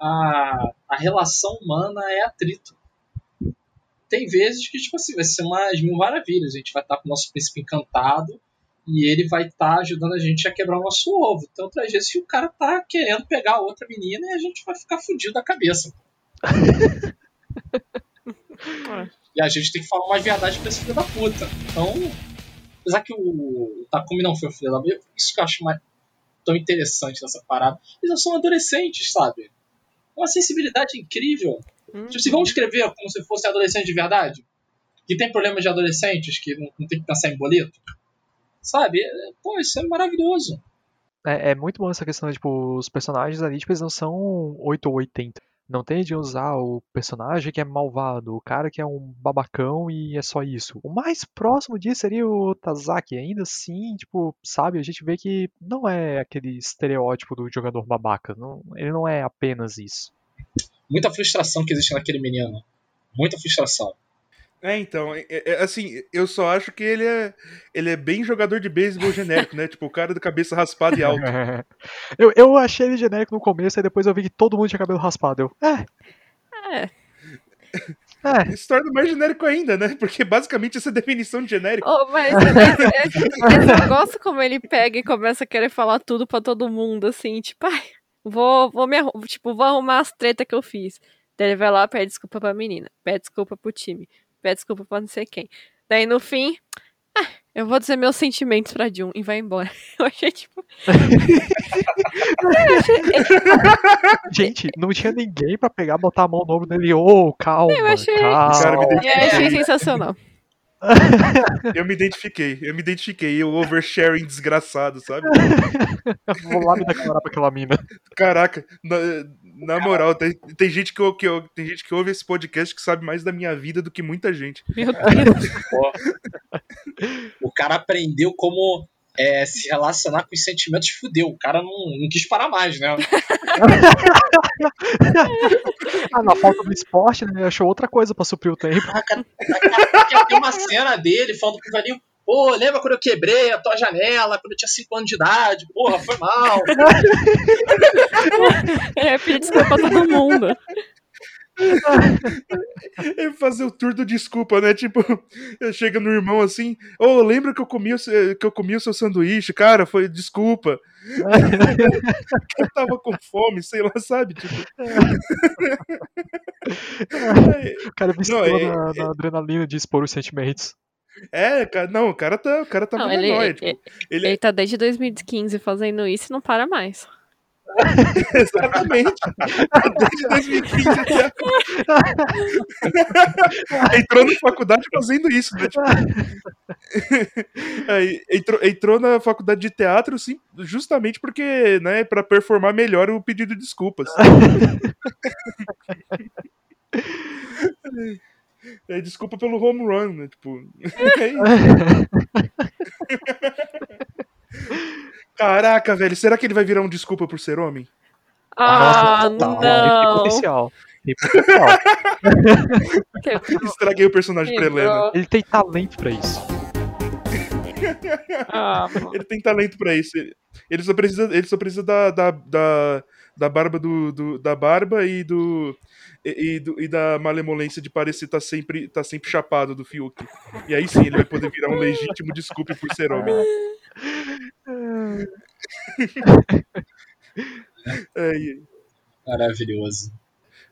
D: A, a relação humana é atrito. Tem vezes que, tipo assim, vai ser umas mil maravilhas. A gente vai estar com o nosso príncipe encantado E ele vai estar ajudando a gente a quebrar o nosso ovo. Tem outras vezes que o cara tá querendo pegar a outra menina e a gente vai ficar fudido da cabeça. E a gente tem que falar uma verdade pra esse filho da puta. Então, apesar que o, o Takumi não foi o filho da puta, isso que eu acho mais tão interessante dessa parada. Eles são adolescentes, sabe? Uma sensibilidade incrível. Tipo, se vamos escrever como se fosse adolescente de verdade, que tem problemas de adolescentes, que não, não tem que pensar em boleto, sabe? É, Pô, isso é maravilhoso.
C: É, é muito bom essa questão de, tipo, os personagens ali, tipo, eles não são 8 ou 80. Não tem de usar o personagem que é malvado, o cara que é um babacão e é só isso. O mais próximo disso seria o Tazaki. Ainda assim, tipo, sabe, a gente vê que não é aquele estereótipo do jogador babaca. Não, ele não é apenas isso.
D: Muita frustração que existe naquele menino. Muita frustração.
B: É, então, é- é- assim, eu só acho que ele é, ele é bem jogador de beisebol genérico, né? Tipo, o cara da cabeça raspada e alto.
C: eu, eu achei ele genérico no começo, aí depois eu vi que todo mundo tinha cabelo raspado. Eu, é,
E: É.
C: é.
B: Isso torna mais genérico ainda, né? Porque basicamente essa é a definição de genérico.
E: Oh, mas eu, eu- eu gosto como ele pega e começa a querer falar tudo pra todo mundo, assim, tipo, ai, vou, vou me tipo, vou arrumar as tretas que eu fiz. Daí ele vai lá, pede desculpa pra menina, pede desculpa pro time, pede desculpa pra não sei quem. Daí no fim, ah, eu vou dizer meus sentimentos pra Jun e vai embora. Eu achei, tipo,
C: Gente, não tinha ninguém pra pegar, botar a mão no ombro dele. Ô, calma,
E: Eu achei-
C: calma.
B: Cara, me
E: eu achei sensacional.
B: Eu me identifiquei, eu me identifiquei. O oversharing desgraçado, sabe?
C: Vou lá me declarar pra aquela mina.
B: Caraca, na, na moral, tem, tem, gente que, que tem gente que ouve esse podcast que sabe mais da minha vida do que muita gente.
E: Meu Deus.
D: O cara aprendeu como é, se relacionar com os sentimentos fudeu. O cara não, não quis parar mais, né?
C: Ah, na falta do esporte, né? Ele achou outra coisa pra suprir o tempo.
D: Caraca, daqui a- tem uma cena dele falando pro velhinho. Pô, lembra quando eu quebrei a tua janela quando eu tinha 5 anos de idade? Porra, foi mal.
E: É, pedir desculpa pra todo mundo.
B: É fazer o tour do desculpa, né? Tipo, chega no irmão assim, ô, lembra que eu comi o, seu- que eu comi o seu sanduíche? Cara, foi desculpa. eu tava com fome, sei lá, sabe? Tipo.
C: O cara viciou
B: Não, é-
C: na, na adrenalina de expor os sentimentos.
B: É, cara, não, o cara tá, o cara tá
E: Não,
B: muito
E: ele,
B: nóia,
E: ele,
B: tipo, ele-
E: ele tá desde 2015 fazendo isso e não para mais.
B: Exatamente. Desde 2015 até agora. Entrou na faculdade fazendo isso, né? Tipo... Aí, entrou, entrou na faculdade de teatro sim, justamente porque, né, pra performar melhor o pedido de desculpas. É, desculpa pelo home run, né? Tipo, é isso. Caraca, velho, será que ele vai virar um desculpa por ser homem?
E: Ah,
C: Nossa, total. Ele tem
E: não!
C: potencial. Tem potencial.
B: Estraguei o personagem pra Helena.
C: Ele tem talento pra isso.
E: Ah.
B: Ele tem talento pra isso. Ele, ele só precisa, ele só precisa da, da, da, da barba do, do- da barba e do e, e do- e da malemolência de parecer estar sempre tá sempre chapado do Fiuk. E aí sim ele vai poder virar um legítimo desculpe por ser homem. É,
D: Maravilhoso.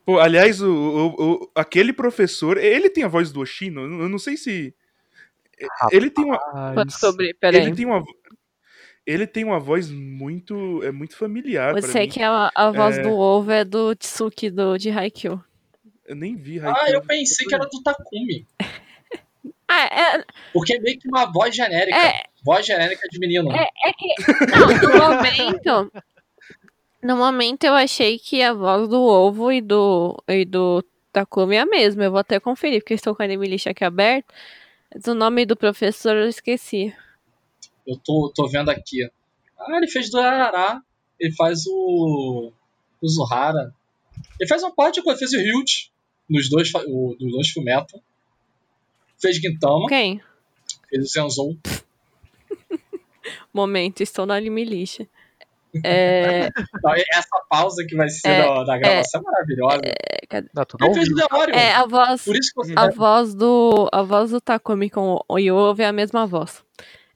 B: pô, aliás, o, o- o- aquele professor, ele tem a voz do Oshino? Eu não- sei se ele tem uma
C: Rapaz,
E: peraí.
B: ele tem uma ele tem uma voz muito é muito familiar
E: Você
B: mim.
E: que a, a voz
B: É.
E: do ovo é do Tsuki do, de Haikyuu.
B: Eu nem vi
D: Ah,
B: Haikyuu.
D: eu pensei que era do Takumi.
E: Ah, é,
D: Porque é meio que uma voz genérica.
E: É.
D: Voz genérica de menino.
E: É, é que. Não, no momento. No momento eu achei que a voz do ovo e do, e do Takumi é a mesma. Eu vou até conferir, porque estou com a Anime List aqui aberto. Mas o nome do professor eu esqueci.
D: Eu tô, tô vendo aqui. Ah, ele fez do Arará. Ele faz o. O Zuhara. Ele faz uma parte quando fez o Hilt. Nos dois, o, nos dois Fullmetal. Fez Gintama.
E: Quem?
D: Fez o Zenzou.
E: Momento, estou na Anime List. É,
D: Então, Essa pausa que vai ser
E: É,
D: da, da gravação é, maravilhosa.
C: Não, tu não
D: Ele fez o
C: ouviu.
D: Demório.
E: é, a voz.
D: Por isso que você.
E: A voz do. A voz do Takumi com o Yove é a mesma voz.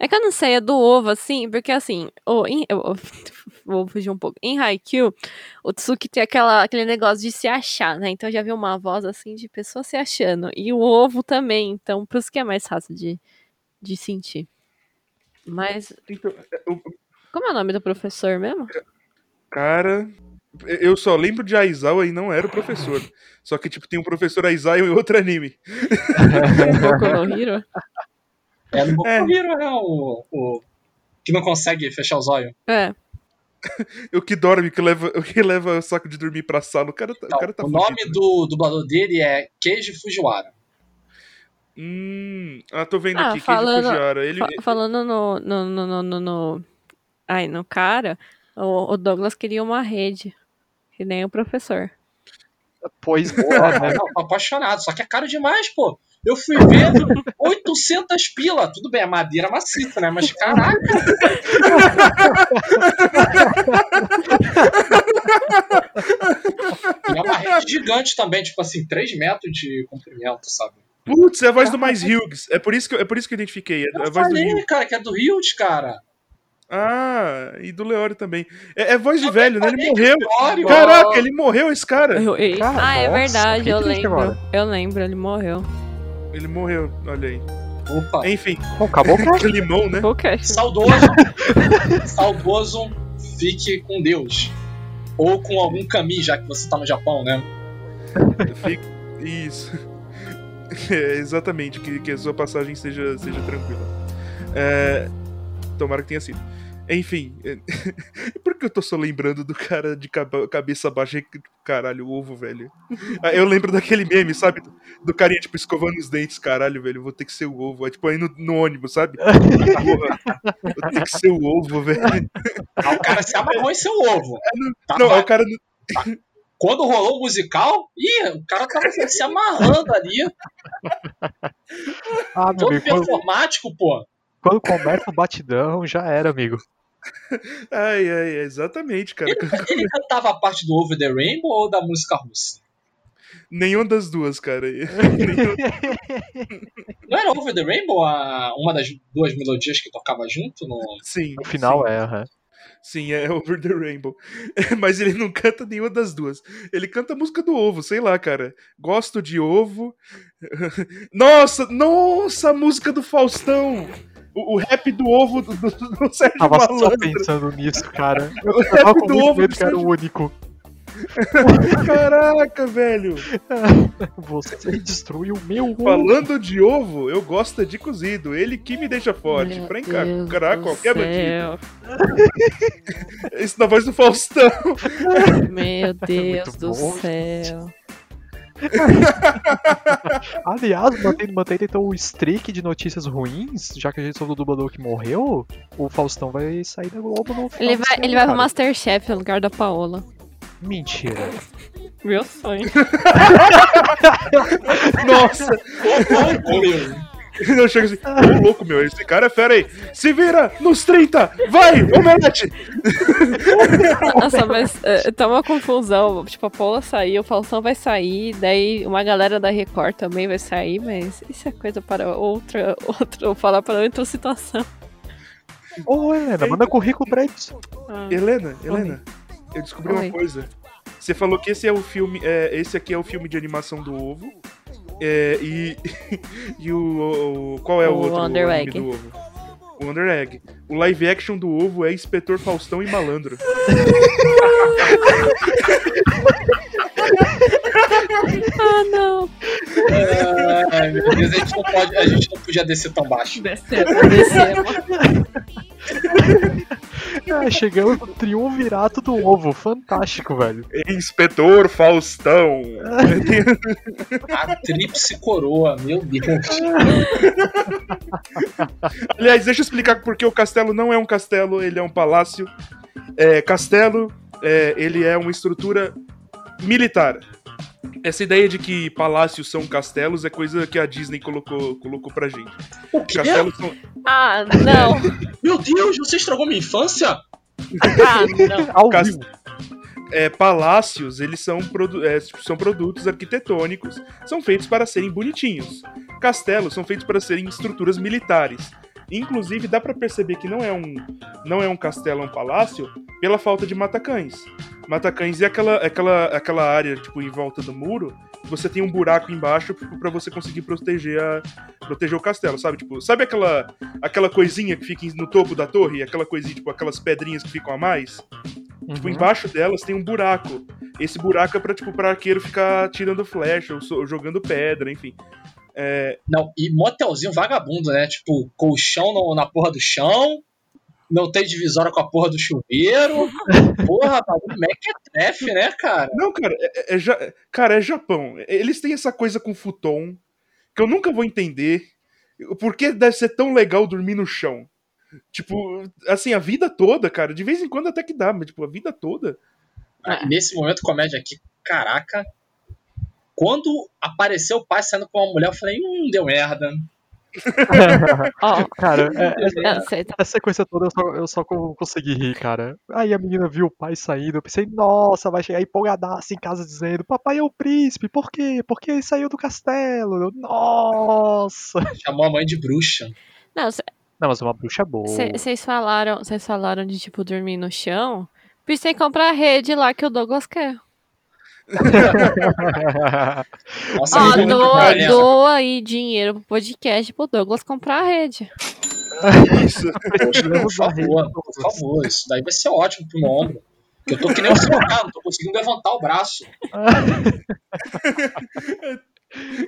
E: É que eu não sei, é do ovo, assim, porque assim, o, em, eu, vou fugir um pouco. Em Haikyuu, o Tsuki tem aquela, aquele negócio de se achar, né? Então eu já vi uma voz assim de pessoa se achando. E o ovo também, então por isso que é mais fácil de, de sentir. Mas.
B: Então, o-
E: Como é o nome do professor mesmo?
B: Cara, eu só lembro de Aizawa e não era o professor. Só que, tipo, tem um professor Aizawa em outro anime.
E: Boku no Hero?
D: É no Boku
B: É.
D: Hero, né? O, o que não consegue fechar os olhos.
E: É.
B: O que dorme, que leva, o que leva o saco de dormir pra sala. O cara tá,
D: Então,
B: o cara tá
D: o nome do dublador dele é Keiji Fujiwara.
B: Hum, ah, tô vendo
E: Ah,
B: aqui,
E: falando-
B: Keiji Fujiwara. Ele,
E: Fa- falando no, no, no, no, no, no- Ai, no cara, o, o Douglas queria uma rede. Que nem o professor.
C: Pois é, né?
D: não, tô apaixonado, só que é caro demais, pô. Eu fui ver 800 pila. Tudo bem, a madeira é maciça, né? Mas caraca. E é uma rede gigante também, tipo assim, 3 metros de comprimento, sabe?
B: Putz, é a voz do Mais Hughes. É por isso que, eu- é por isso que eu identifiquei. É
D: Eu
B: a voz do
D: falei,
B: Hughes.
D: cara, que é do Rios, cara.
B: Ah, e do Leório também. É, é voz de velho, né? Ele morreu.
D: que Leório-
B: Caraca, ele morreu, esse cara.
E: Eu- e-
C: Cara,
E: ah, é
C: nossa,
E: verdade,
C: que
E: eu lembro. Eu lembro, ele morreu.
B: Ele morreu, olha aí.
D: Opa,
B: Enfim,
C: Bom, acabou o cast.
B: limão, né?
D: Saudoso. saudoso, fique com Deus. Ou com algum caminho, já que você tá no Japão, né?
B: Fica- Isso. É, exatamente, que, que a sua passagem seja, seja tranquila. É, Tomara que tenha sido. Enfim, é, por que eu tô só lembrando do cara de cabeça baixa e caralho, o ovo, velho? Ah, Eu lembro daquele meme, sabe? Do carinha, tipo, escovando os dentes, caralho, velho, vou ter que ser o ovo. É tipo aí no, no ônibus, sabe? Vou ter que ser o ovo, velho.
D: Ah, o cara se amarrou em seu ovo. Tá
B: Não,
D: va-
B: é o cara.
D: Quando rolou o musical, ih, o cara tava se amarrando ali.
C: Ah,
D: Todo
C: amigo, quando,
D: performático, pô.
C: quando começa o batidão, já era, amigo.
B: Ai, ai, exatamente, cara.
D: Ele, ele cantava a parte do Over the Rainbow ou da música russa?
B: Nenhum das duas, cara.
D: Não era Over the Rainbow a, uma das duas melodias que tocava junto? No...
B: Sim.
C: No final
B: sim.
C: é, aham.
B: Sim, é Over the Rainbow. Mas ele não canta nenhuma das duas. Ele canta a música do ovo, sei lá, cara. Gosto de ovo. Nossa, nossa, a música do Faustão. O, o rap do ovo do, do, do Sérgio
C: Tava só
B: Malandro.
C: pensando nisso, cara. Eu
B: O
C: tava
B: rap
C: com
B: do
C: muito
B: ovo
C: medo
B: do
C: que era o único.
B: Caraca, velho.
C: Você destruiu o meu ovo.
B: Falando de ovo, eu gosto de cozido. Ele que me deixa forte.
E: Meu
B: pra encarar qualquer bandido. Isso na voz do Faustão.
E: Meu Deus do
C: bom,
E: céu.
C: Aliás, mantendo, mantendo então o streak de notícias ruins, já que a gente falou do dublador que morreu, o Faustão vai sair da Globo no final
E: Ele vai, ele vai pro. Masterchef no lugar da Paola.
C: Mentira.
E: Meu sonho.
B: Nossa. Não chega assim, ô louco, meu, esse cara é fera aí. Se vira nos 30, vai, omelete.
E: Nossa, mas é, tá uma confusão. Tipo, a Paula saiu, o Faustão vai sair, daí uma galera da Record também vai sair, mas isso é coisa para outra, outra falar para outra situação.
C: Ô, Helena, manda currículo pra eles.
E: Ah,
B: Helena, Helena, eu descobri
E: Oi.
B: uma coisa. Você falou que esse é o filme, é, esse aqui é o filme de animação do ovo. É, e e o, o- qual é o,
E: O
B: outro
E: Wonder
B: anime
E: Egg.
B: do ovo? O Wonder Egg. O live action do ovo é Inspetor Faustão e Malandro.
E: Ah, não.
D: Ai, meu Deus, a gente, não pode, a gente não podia descer tão baixo.
E: Descemos, descemos.
C: É, chegamos no triunvirato do ovo. Fantástico, velho.
B: Inspetor Faustão.
D: A tríplice coroa, meu Deus.
B: Aliás, deixa eu explicar porque o castelo não é um castelo, ele é um palácio. É, castelo, é, ele é uma estrutura militar. Essa ideia de que palácios são castelos é coisa que a Disney colocou, colocou pra gente.
D: O quê?
B: Castelos são,
E: Ah, não.
D: Meu Deus, você estragou minha infância?
E: Ah, não.
C: Ao
B: Cas-
C: vivo.
B: é, palácios, eles são, produ é, são produtos arquitetônicos, são feitos para serem bonitinhos. Castelos são feitos para serem estruturas militares. Inclusive, dá pra perceber que não é um, não é um castelo, é um palácio, pela falta de matacães. Matacães é aquela, aquela, aquela área, tipo, em volta do muro, você tem um buraco embaixo tipo, pra você conseguir proteger, a, proteger o castelo, sabe? Tipo, sabe aquela, aquela coisinha que fica no topo da torre? Aquela coisinha, tipo, aquelas pedrinhas que ficam a mais? Tipo,
C: Uhum.
B: embaixo delas tem um buraco. Esse buraco é pra, tipo, pra arqueiro ficar tirando flecha ou, ou jogando pedra, enfim. É,
D: Não, e motelzinho vagabundo, né? Tipo, colchão no- na porra do chão, não tem divisória com a porra do chuveiro. Porra, bagulho mequetrefe, né, cara?
B: Não, cara, é, é ja- cara, é Japão. Eles têm essa coisa com futon que eu nunca vou entender. Por que deve ser tão legal dormir no chão? Tipo, assim, a vida toda, cara. De vez em quando até que dá, mas, tipo, a vida toda.
E: É.
D: Nesse momento, comédia aqui, caraca. Quando apareceu o pai saindo com uma mulher, eu falei, hum, deu merda.
E: Ó,
C: Cara, é- é- essa sequência toda eu só, eu só co- consegui rir, cara. Aí a menina viu o pai saindo, eu pensei, nossa, vai chegar empolgadaça em casa dizendo, papai é o príncipe, por quê? Porque ele saiu do castelo. Eu, nossa!
D: Chamou a mãe de bruxa.
E: Não, cê-
C: Não, mas uma bruxa boa.
E: cê- vocês falaram, vocês falaram de tipo dormir no chão. Pensei em comprar a rede lá que o Douglas quer.
D: Nossa,
E: Ó, doa, doa aí dinheiro pro podcast pro Douglas comprar a rede.
B: Isso.
D: Poxa, por favor, por favor, isso daí vai ser ótimo pro meu ombro. Eu tô que nem o seu cara, não tô conseguindo levantar o braço.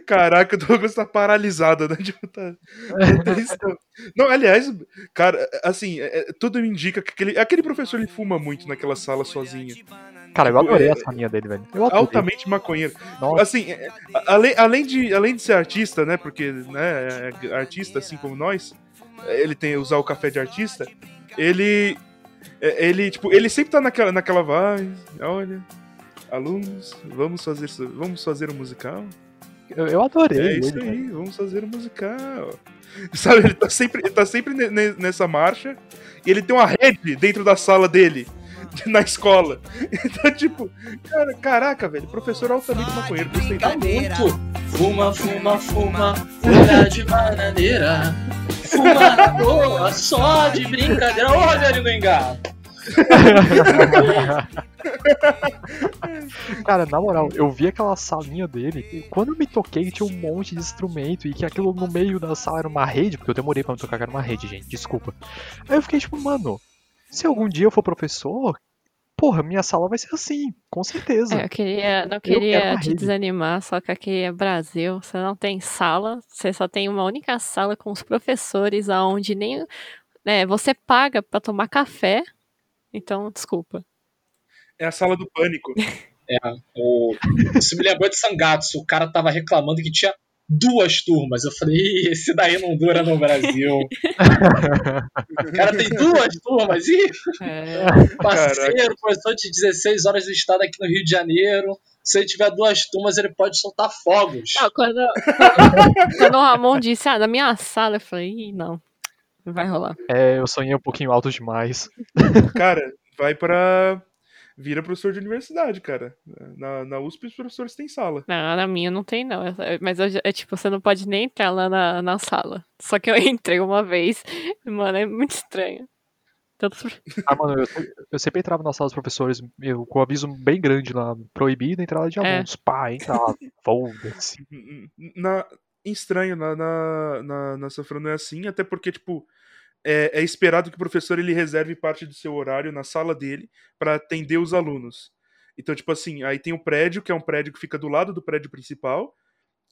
B: Caraca, o Douglas tá paralisado, né? Tipo, tá- tá. Não, aliás, cara, assim, é- é- tudo me indica que aquele, aquele professor ele fuma muito naquela sala sozinho.
C: Cara, eu adorei a salinha dele, velho.
B: Altamente maconheiro.
C: Nossa,
B: Assim, é- a- além, além, de, além de ser artista, né? Porque, né, é artista assim como nós, ele tem usar o café de artista, ele. é- Ele, tipo, ele sempre tá naquela, naquela vai, olha, alunos, vamos fazer, isso- vamos fazer um musical.
C: eu, eu adorei.
B: É
C: ele,
B: isso
C: velho.
B: aí, vamos fazer um musical. Sabe, ele tá sempre, ele tá sempre ne- ne- nessa marcha e ele tem uma rede dentro da sala dele, na escola. Então, tipo, cara, caraca, velho, professor altamente maconheiro, gostei
D: Tá muito. Fuma, fuma, fuma, folha de bananeira. Fuma na boa, só de brincadeira. Olha ele no engato.
C: Cara, na moral, eu vi aquela salinha dele. E quando eu me toquei, tinha um monte de instrumento. E que aquilo no meio da sala era uma rede. Porque eu demorei pra me tocar que era uma rede, gente. Desculpa. Aí eu fiquei tipo, mano, se algum dia eu for professor, porra, minha sala vai ser assim, com certeza.
E: É, eu queria, não queria te
C: rede.
E: desanimar, só que aqui é Brasil, você não tem sala, você só tem uma única sala com os professores, aonde nem, né, você paga pra tomar café. Então, desculpa.
B: É a sala do pânico.
D: O... Isso me lembrou de Sangatsu. O cara tava reclamando que tinha duas turmas. Eu falei, Ih, esse daí não dura no Brasil. o cara tem duas turmas. Ih,
E: É,
D: parceiro, professor de 16 horas de estado aqui no Rio de Janeiro. Se ele tiver duas turmas, ele pode soltar fogos.
E: Não, quando, quando, quando o Ramon disse, ah, na minha sala, eu falei, Ih, não, não vai rolar.
C: É, eu sonhei um pouquinho alto demais.
B: Cara, vai pra. Vira professor de universidade, cara. Na, na USP os professores têm sala.
E: Não, na minha não tem, não. É- Mas eu é tipo, você não pode nem entrar lá na, na sala. Só que eu entrei uma vez. Mano, é muito estranho.
C: Ah, mano, eu, eu sempre entrava na sala dos professores eu, com um aviso bem grande lá, proibido a entrada de
E: É.
C: alunos. Pá, entrava, foda-se.
B: Na, estranho, na, na, na, na Safran não é assim, até porque, tipo, é, é esperado que o professor ele reserve parte do seu horário na sala dele para atender os alunos. Então, tipo assim, aí tem o prédio, que é um prédio que fica do lado do prédio principal,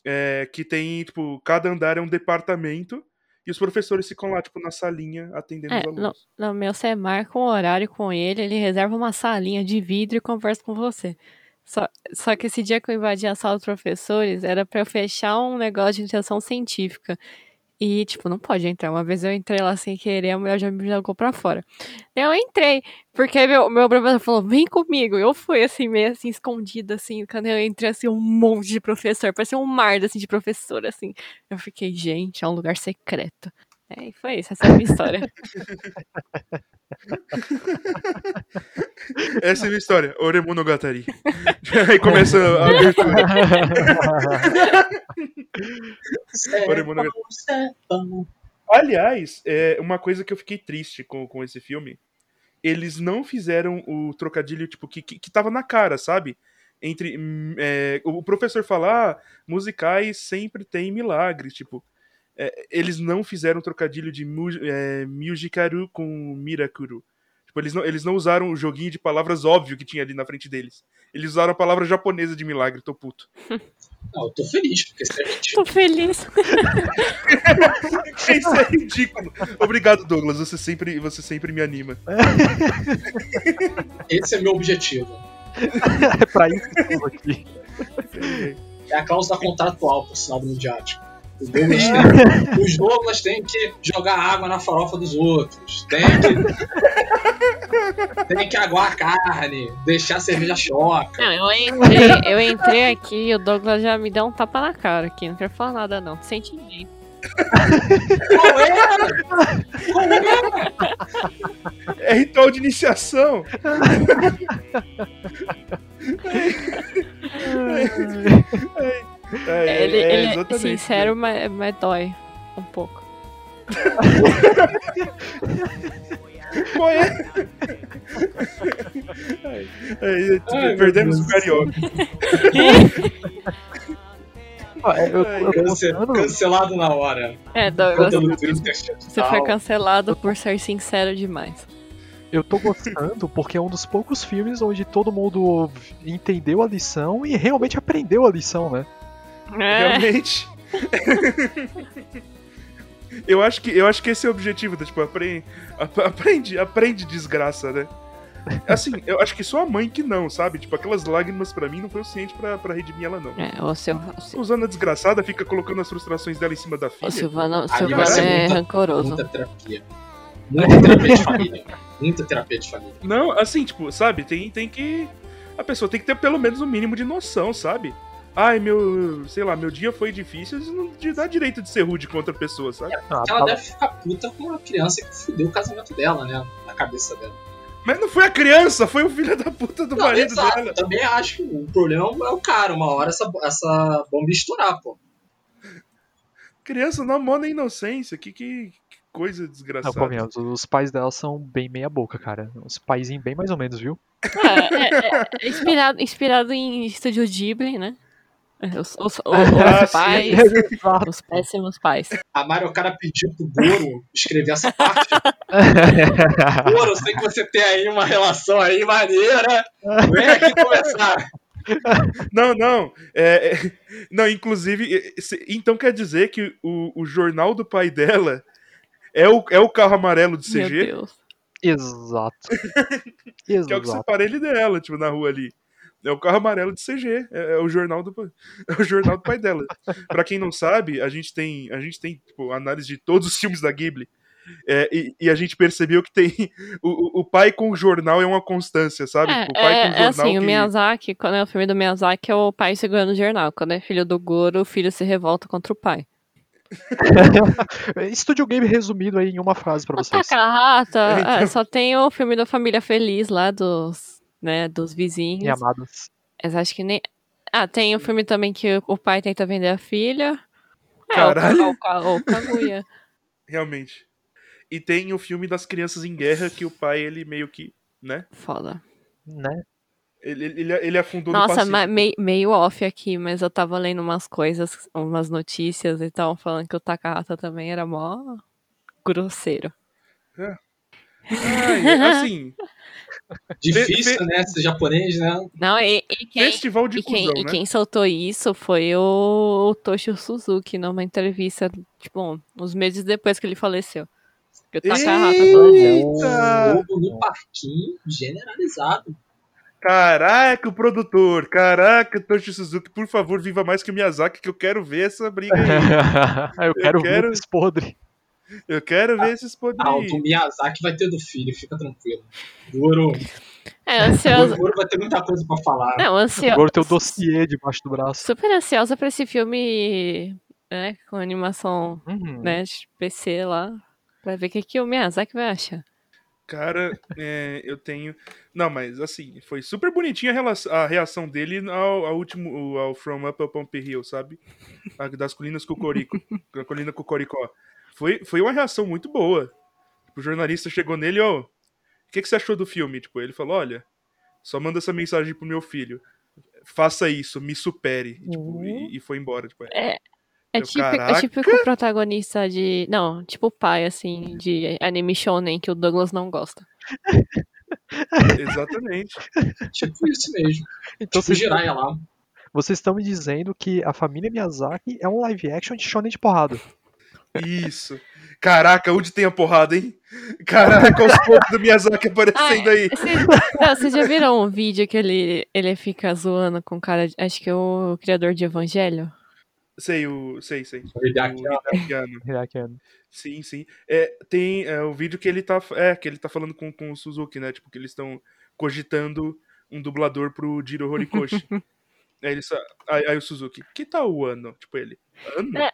B: é, que tem, tipo, cada andar é um departamento, e os professores ficam lá, tipo, na salinha atendendo
E: É,
B: os alunos.
E: No meu, você marca um horário com ele, ele reserva uma salinha de vidro e conversa com você. Só, só que esse dia que eu invadi a sala dos professores, era pra eu fechar um negócio de iniciação científica. E, tipo, não pode entrar. Uma vez eu entrei lá sem querer, a mulher já me jogou pra fora. Eu entrei, porque meu, meu professor falou, vem comigo. Eu fui, assim, meio assim, escondida, assim. Quando eu entrei, assim, um monte de professor. Parecia um mar, assim, de professor, assim. Eu fiquei, gente, é um lugar secreto. É, e foi isso, essa é a minha história.
B: Essa é a minha história, Oremonogatari. aí começa a abertura.
D: Serpão,
B: Monogatari.
D: serpão.
B: Aliás, é uma coisa que eu fiquei triste com, com esse filme. Eles não fizeram o trocadilho, tipo, que, que, que tava na cara, sabe? Entre. hum, é, o professor falar, ah, musicais sempre tem milagres, tipo. É, eles não fizeram trocadilho de mu é, Mujikaru com Mirakuru. Tipo, eles não, eles não usaram o joguinho de palavras óbvio que tinha ali na frente deles. Eles usaram a palavra japonesa de milagre, tô puto.
D: Não, eu tô feliz, porque isso é mentira.
E: Tô feliz.
B: Isso é ridículo. Obrigado, Douglas. Você sempre, você sempre me anima.
D: Esse é meu objetivo.
C: É pra isso que estamos aqui.
D: É a cláusula contratual, por sinal do midiático. Os Douglas, têm, os Douglas têm que jogar água na farofa dos outros. Tem que. tem que aguar a carne, deixar a cerveja choca.
E: Não, eu entrei, eu entrei aqui e o Douglas já me deu um tapa na cara aqui. Não quero falar nada, não. Sentimento.
D: Qual é? Qual é?
B: É ritual de iniciação. É, é,
E: ele
B: é
E: ele é sincero, mas, mas dói um pouco.
B: Qual é? Ai, ai,
D: Ai, meu
B: perdemos o carioca.
C: Ó, é, eu, eu tô
D: Cance-
C: gostando,
D: Cancelado na hora.
E: É, você foi cancelado por ser sincero demais.
C: eu tô gostando porque é um dos poucos filmes onde todo mundo entendeu a lição e realmente aprendeu a lição, né?
E: É,
B: Realmente. eu, acho que, eu acho que esse é o objetivo, tá? Tipo, aprende, aprende, aprende desgraça, né? Assim, eu acho que só a mãe que não, sabe? Tipo, aquelas lágrimas pra mim não foi o suficiente pra, pra redimir ela, não.
E: é o, seu, o, seu-
B: Usando a desgraçada, fica colocando as frustrações dela em cima da
E: o
B: filha.
E: Silvano, o
D: vai
E: Silvano
D: ser
E: é
D: muita-
E: rancoroso.
D: Muita terapia. Muita terapia de família. Muita terapia de família.
B: Não, assim, tipo, sabe, tem, tem que. A pessoa tem que ter pelo menos um mínimo de noção, sabe? Ai, meu. Sei lá, meu dia foi difícil, isso não te dá direito de ser rude com outra pessoa, sabe?
C: Ah,
D: Ela
C: tá-
D: deve ficar puta com uma criança que fudeu o casamento dela, né? Na cabeça dela.
B: Mas não foi a criança, foi o filho da puta do
D: Não,
B: marido
D: exato.
B: dela.
D: Também acho que o problema é o cara. Uma hora essa, essa bomba estourar, pô.
B: Criança mão na inocência, que, que, que coisa
C: Não,
B: desgraçada.
C: convenhamos, os pais dela são bem meia boca, cara. Os paizinhos bem mais ou menos, viu?
E: É, é- é inspirado, inspirado em Estúdio Ghibli, né? Os, os- os-
B: Ah,
E: os pais,
C: Exato.
E: os péssimos pais.
D: A Mario Cara pediu pro Goro escrever essa parte. Goro, sei que você tem aí uma relação aí maneira. Vem aqui conversar.
B: Não, não. é- é- não, inclusive, é, então quer dizer que o, o jornal do pai dela é o, é o carro amarelo de
E: Meu
B: CG,
E: Deus.
C: Exato.
B: que é o que
C: Exato.
B: separa ele dela, tipo, na rua ali. É o carro amarelo de CG, é, é o jornal do é o jornal do pai dela. Pra quem não sabe, a gente tem a gente tem tipo, análise de todos os filmes da Ghibli. é, e, e a gente percebeu que tem o, o- o pai com o jornal é uma constância, sabe?
E: É,
B: Tipo, o pai
E: é,
B: com o
E: é
B: jornal
E: assim, o
B: que-
E: Miyazaki, quando é o filme do Miyazaki, é o pai segurando o jornal. Quando é filho do Goro, o filho se revolta contra o pai.
C: Estúdio Game resumido aí em uma frase pra vocês.
E: Takahata,
B: É, então.
E: é, só tem o filme da Família Feliz lá dos, né, dos vizinhos.
C: Minha amadas.
E: Mas acho que nem... Ah, tem o filme também que o pai tenta vender a filha. É,
B: Caralho.
E: o, Ka- o, Ka- o Kaguya.
B: Realmente. E tem o filme das crianças em guerra que o pai, ele meio que, né?
E: Foda.
C: Né?
B: Ele, ele, ele afundou no
E: Nossa,
B: Pacífico.
E: ma- mei- meio off aqui, mas eu tava lendo umas coisas, umas notícias e tal, falando que o Takahata também era mó grosseiro.
B: Ai, assim,
D: Difícil,
B: Fe-
D: né? Ser japonês, né?
E: Não, e, e quem,
B: festival de
E: e quem,
B: cuzão,
E: e
B: né?
E: quem soltou isso foi o, Toshio Suzuki numa entrevista, tipo, uns meses depois que ele faleceu. Que o Takahata faleceu.
B: Eita!
D: No parquinho generalizado.
B: Caraca, o produtor. Caraca, Toshi Suzuki, por favor, viva mais que o Miyazaki, que eu quero ver essa briga aí.
C: eu quero
B: quero-
C: ver esse podre.
B: Eu quero ver esses poderes
D: Ah, o Miyazaki vai ter do filho, fica tranquilo. Goro,
E: É, ansiosa.
D: o Goro vai ter muita coisa pra falar.
E: Não, ansiosa.
C: Agora tem o dossiê debaixo do braço.
E: Super ansiosa pra esse filme, né, com animação,
C: Uhum.
E: né, de PC lá, pra ver o que, que o Miyazaki vai achar.
B: Cara, é, eu tenho. Não, mas assim, foi super bonitinha a, relação- a reação dele ao, ao último, ao From Up Upon Hill, sabe? A- Das colinas Cocorico. da colina Cocoricó. Foi, foi uma reação muito boa. Tipo, o jornalista chegou nele, ó, o que, que você achou do filme? Tipo, ele falou, olha, só manda essa mensagem pro meu filho. Faça isso, me supere. E, tipo,
E: Uhum.
B: e, e foi embora. Tipo,
E: É, é
B: Eu,
E: típico, é protagonista de. Não, tipo o pai, assim, de anime shonen que o Douglas não gosta.
B: Exatamente.
D: Tipo isso mesmo.
C: Então
D: tipo
C: vocês,
D: Jiraiya lá.
C: vocês estão me dizendo que a família Miyazaki é um live action de shonen de porrada.
B: Isso. Caraca, onde tem a porrada, hein? Caraca, os pontos do Miyazaki aparecendo aí.
E: Vocês, já viram um vídeo que ele, ele fica zoando com o cara, de- acho que é o criador de Evangelho?
B: Sei, o. Sei, sei.
D: O Hideaki,
B: O Hideakiano.
C: Hirakiano.
B: Sim, sim. É, tem é, o vídeo que ele tá. É, que ele tá falando com, com o Suzuki, né? Tipo, que eles estão cogitando um dublador pro Jiro Horikoshi. aí, ele, sa- aí, aí o Suzuki, que tal o ano? Tipo, ele. Ano?
E: É.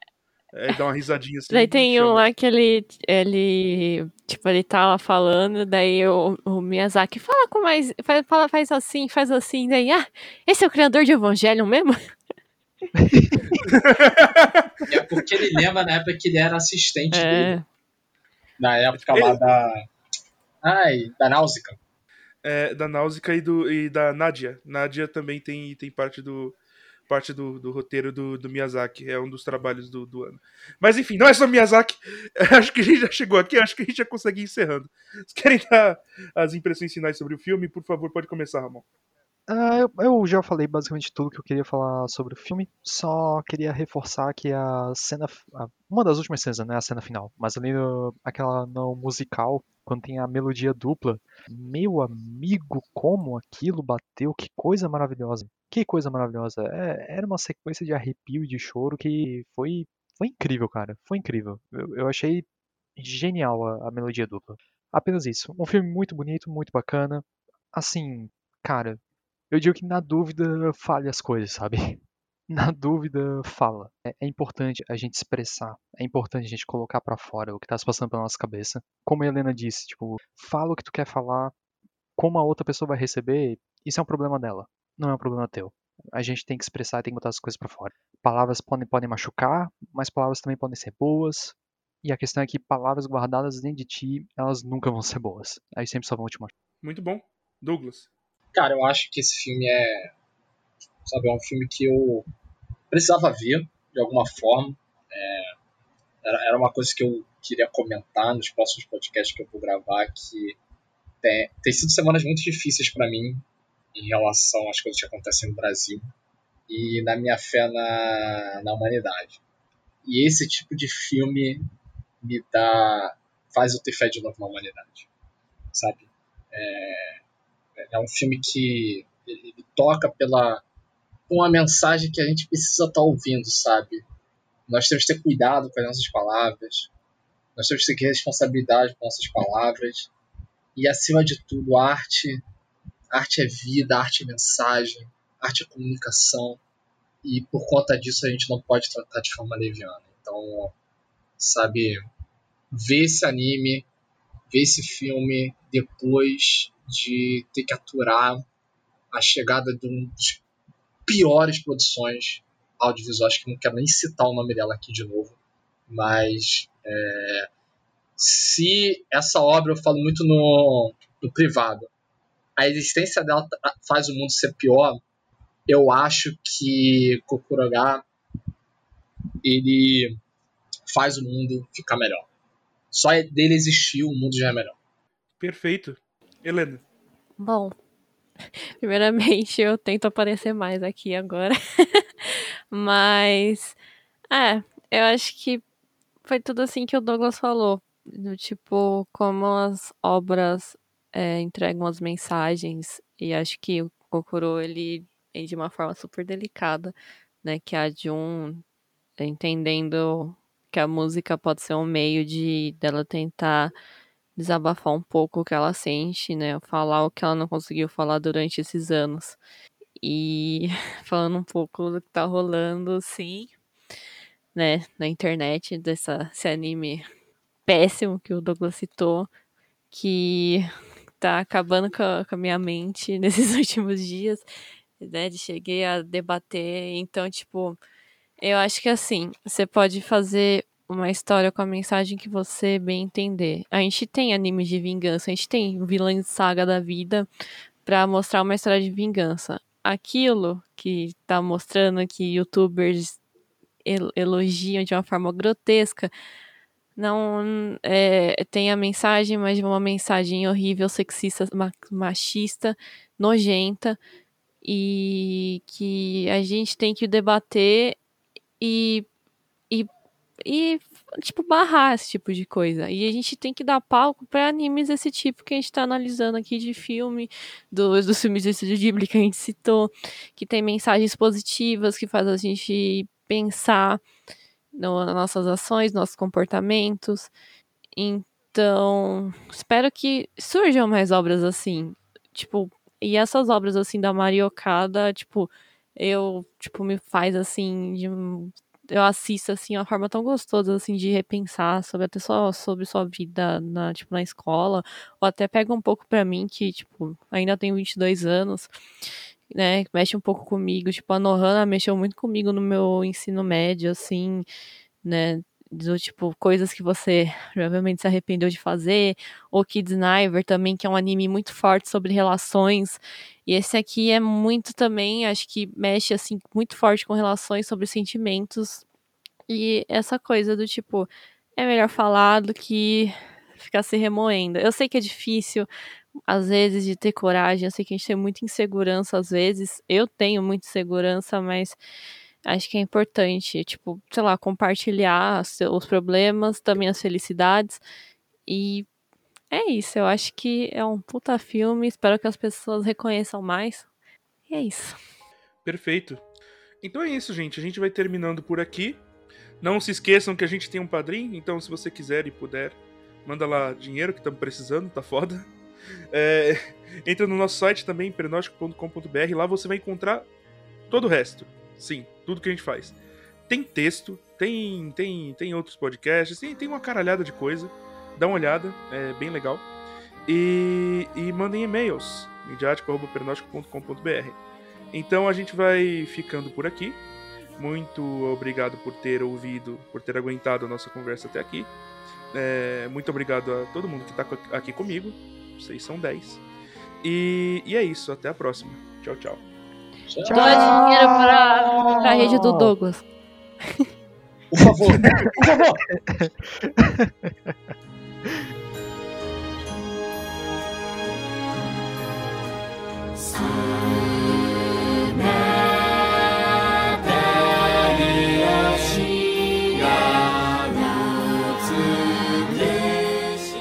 B: É, dá uma risadinha assim.
E: Daí tem um lá que ele, ele, tipo, ele tá lá falando, daí o, o Miyazaki fala com mais, faz, fala, faz assim, faz assim, daí, ah, esse é o criador de Evangelho mesmo?
D: É porque ele lembra na época que ele era assistente dele.
E: É,
D: Na época lá da. Ai, da Náusica.
B: É, da Náusica e, do, e da Nadia. Nadia também tem, tem parte do parte do, do roteiro do, do Miyazaki. É um dos trabalhos do, do ano. Mas enfim, não é só Miyazaki. Acho que a gente já chegou aqui, acho que a gente já consegue ir encerrando. Vocês querem dar as impressões finais sobre o filme? Por favor, pode começar, Ramon.
C: Ah, eu, eu já falei basicamente tudo que eu queria falar sobre o filme, só queria reforçar que a cena, uma das últimas cenas, né, a cena final, mas ali no, aquela no musical, quando tem a melodia dupla, meu amigo, como aquilo bateu, que coisa maravilhosa, que coisa maravilhosa, É, era uma sequência de arrepio e de choro que foi, foi incrível, cara, foi incrível, eu, eu achei genial a, a melodia dupla, apenas isso, um filme muito bonito, muito bacana, assim, cara, eu digo que na dúvida fale as coisas, sabe? Na dúvida fala. É, é importante a gente expressar, é importante a gente colocar pra fora o que tá se passando pela nossa cabeça. Como a Helena disse, tipo, fala o que tu quer falar, como a outra pessoa vai receber, isso é um problema dela, não é um problema teu. A gente tem que expressar e tem que botar as coisas pra fora. Palavras podem, podem machucar, mas palavras também podem ser boas. E a questão é que palavras guardadas dentro de ti, elas nunca vão ser boas. Aí sempre só vão te machucar.
B: Muito bom. Douglas.
D: Cara, eu acho que esse filme é. Sabe, é um filme que eu precisava ver, de alguma forma. É, era, era uma coisa que eu queria comentar nos próximos podcasts que eu vou gravar, que tem, tem sido semanas muito difíceis para mim em relação às coisas que acontecem no Brasil e na minha fé na, na humanidade. E esse tipo de filme me dá. faz eu ter fé de novo na humanidade. Sabe? É, é um filme que ele toca pela uma mensagem que a gente precisa estar ouvindo, sabe? Nós temos que ter cuidado com as nossas palavras, nós temos que ter responsabilidade com nossas palavras e acima de tudo, arte, arte é vida, arte é mensagem, arte é comunicação e por conta disso a gente não pode tratar de forma leviana. Então, sabe, ver esse anime, ver esse filme depois de ter que aturar a chegada de um dos piores produções audiovisuais, que não quero nem citar o nome dela aqui de novo, mas é, se essa obra, eu falo muito no, no privado, a existência dela faz o mundo ser pior, eu acho que Kokuroga ele faz o mundo ficar melhor. Só dele existir, o mundo já é melhor.
B: Perfeito. Helena.
E: Bom, primeiramente eu tento aparecer mais aqui agora. Mas, é, eu acho que foi tudo assim que o Douglas falou. Do tipo, como as obras é, entregam as mensagens. E acho que o Kokoro, ele de uma forma super delicada, né? Que a Jun, entendendo que a música pode ser um meio de dela tentar desabafar um pouco o que ela sente, né? Falar o que ela não conseguiu falar durante esses anos. E falando um pouco do que tá rolando, sim, né, na internet, dessa, esse anime péssimo que o Douglas citou, que tá acabando com a, com a minha mente nesses últimos dias, né? De cheguei a debater. Então, tipo, eu acho que assim, você pode fazer uma história com a mensagem que você bem entender. A gente tem animes de vingança, a gente tem vilã de saga da vida pra mostrar uma história de vingança. Aquilo que tá mostrando que youtubers el- elogiam de uma forma grotesca não é, tem a mensagem, mas uma mensagem horrível, sexista, ma- machista, nojenta e que a gente tem que debater e, e tipo, barrar esse tipo de coisa. E a gente tem que dar palco para animes desse tipo que a gente tá analisando aqui de filme, dos, dos filmes do Estúdio Ghibli que a gente citou, que tem mensagens positivas, que faz a gente pensar no- nas nossas ações, nossos comportamentos. Então, espero que surjam mais obras assim. Tipo, e essas obras assim da Mariocada, tipo, eu, tipo, me faz assim de eu assisto assim uma forma tão gostosa assim de repensar sobre até só sobre sua vida na tipo na escola, ou até pega um pouco pra mim que, tipo, ainda tenho 22 anos, né, mexe um pouco comigo, tipo, a Nohana mexeu muito comigo no meu ensino médio assim, né, do tipo coisas que você provavelmente se arrependeu de fazer, ou Kids Sniper também, que é um anime muito forte sobre relações. E esse aqui é muito também, acho que mexe assim muito forte com relações sobre sentimentos. E essa coisa do tipo, é melhor falar do que ficar se remoendo. Eu sei que é difícil às vezes de ter coragem, eu sei que a gente tem muita insegurança às vezes. Eu tenho muita insegurança, mas acho que é importante, tipo, sei lá, compartilhar os problemas, também as felicidades. E é isso, eu acho que é um puta filme, espero que as pessoas reconheçam mais. E é isso.
B: Perfeito. Então é isso, gente. A gente vai terminando por aqui. Não se esqueçam que a gente tem um padrinho, então se você quiser e puder, manda lá dinheiro que estamos precisando, tá foda. É, entra no nosso site também, pernóstico.com.br, lá você vai encontrar todo o resto. Sim, tudo que a gente faz. Tem texto, tem tem tem outros podcasts, tem, tem uma caralhada de coisa. Dá uma olhada, é bem legal. E, e mandem e-mails, midiático.pernóstico.com.br. Então a gente vai ficando por aqui. Muito obrigado por ter ouvido, por ter aguentado a nossa conversa até aqui. É, muito obrigado a todo mundo que está aqui comigo. Vocês são 10. E, e é isso, até a próxima. Tchau, tchau.
E: Doa dinheiro pra, pra rede do Douglas.
D: Por favor, por favor.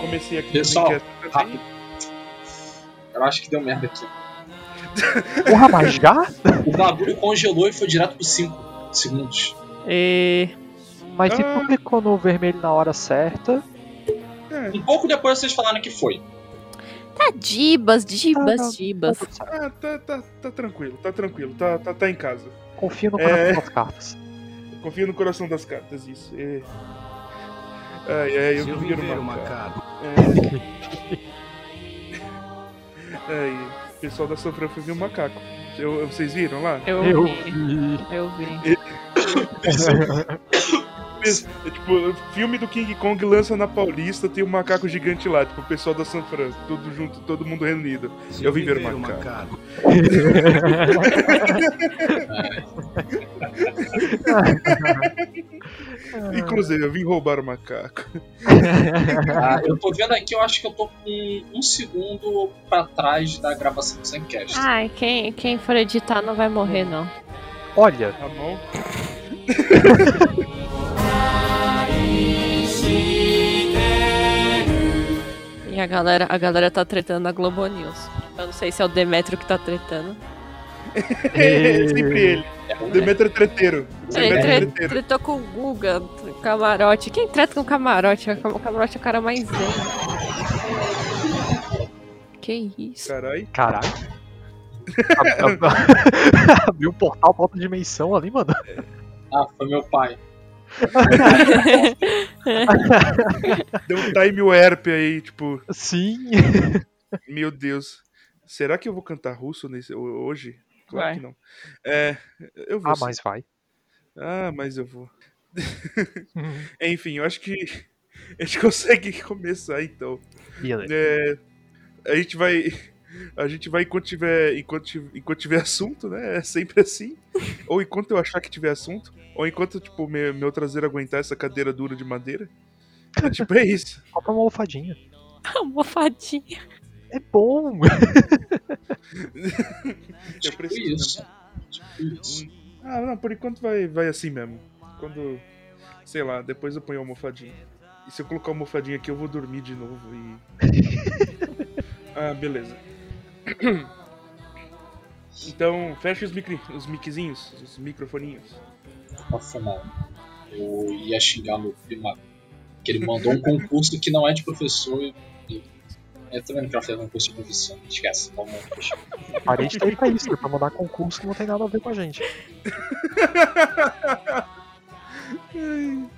B: Comecei aqui
D: Pessoal, rápido. Eu acho que deu merda aqui.
C: Porra, mas já?
D: O bagulho congelou e foi direto por 5 segundos.
E: E...
C: Mas se
B: Ah.
C: tu clicou no vermelho na hora certa.
B: É,
D: Um pouco depois vocês falaram que foi.
E: Tá dibas,
C: Ah,
E: dibas, dibas.
C: tá certo.
B: ah, tá, tá, tá tranquilo, tá tranquilo, tá, tá, tá em casa.
C: Confia no
B: É.
C: coração das cartas.
B: Confia no coração das cartas, isso. É. Ai, ai, eu
F: Se eu
B: vi
F: viver
B: macaco.
F: macaco.
B: É. Ai, pessoal da Sofran foi ver o macaco. Eu- vocês viram lá?
E: Eu,
C: Eu
E: vi,
C: vi.
E: eu vi.
B: É, tipo, filme do King Kong lança na Paulista, tem um macaco gigante lá, tipo, o pessoal da São Fran, tudo junto, todo mundo reunido.
F: Se
B: Eu vim ver o macaco.
F: macaco.
B: Inclusive, eu vim roubar o macaco.
D: Ah, eu tô vendo aqui, eu acho que eu tô com um segundo pra trás da gravação do Semcast.
E: Ai, quem, quem for editar não vai morrer, não.
C: Olha,
B: Tá bom?
E: E a galera, a galera tá tretando na Globo News. Eu não sei se é o Demetrio que tá tretando.
B: É sempre ele. O Demetrio é treteiro.
E: Ele
B: é
E: tretou com o Guga, camarote. Quem treta com o camarote? O camarote é o cara mais zen. Que isso?
B: Caralho.
C: caralho. Abriu um portal pra outra dimensão ali, mano.
D: Ah, foi meu pai.
B: Deu um time warp aí, tipo,
C: Sim.
B: meu Deus. Será que eu vou cantar russo nesse, hoje? Claro
E: Vai.
B: que não. É, eu vou.
C: Ah,
B: sim.
C: mas vai.
B: Ah, mas eu vou. Enfim, eu acho que a gente consegue começar então.
C: Beleza.
B: É, a gente vai. A gente vai enquanto tiver, enquanto, tiver- enquanto tiver assunto, né? É sempre assim. Ou enquanto eu achar que tiver assunto. Ou enquanto, tipo, meu, meu traseiro aguentar essa cadeira dura de madeira. É, tipo, é isso.
C: Falta uma almofadinha.
E: Almofadinha.
C: É bom!
B: Eu preciso.
D: isso. Tipo isso.
B: Ah, não, por enquanto vai, vai assim mesmo. Quando. Sei lá, depois eu ponho a almofadinha. E se eu colocar a almofadinha aqui, eu vou dormir de novo e. ah, beleza. Então, fecha os, micri, os miczinhos, os microfoninhos.
D: Pra fumar. Eu ia xingar meu primo que ele mandou um concurso que não é de professor eu tô vendo que ela fez um curso de profissão. Esquece, Aparentemente é
C: Parente tá aí pra isso, é pra mandar concurso que não tem nada a ver com a gente. Hum.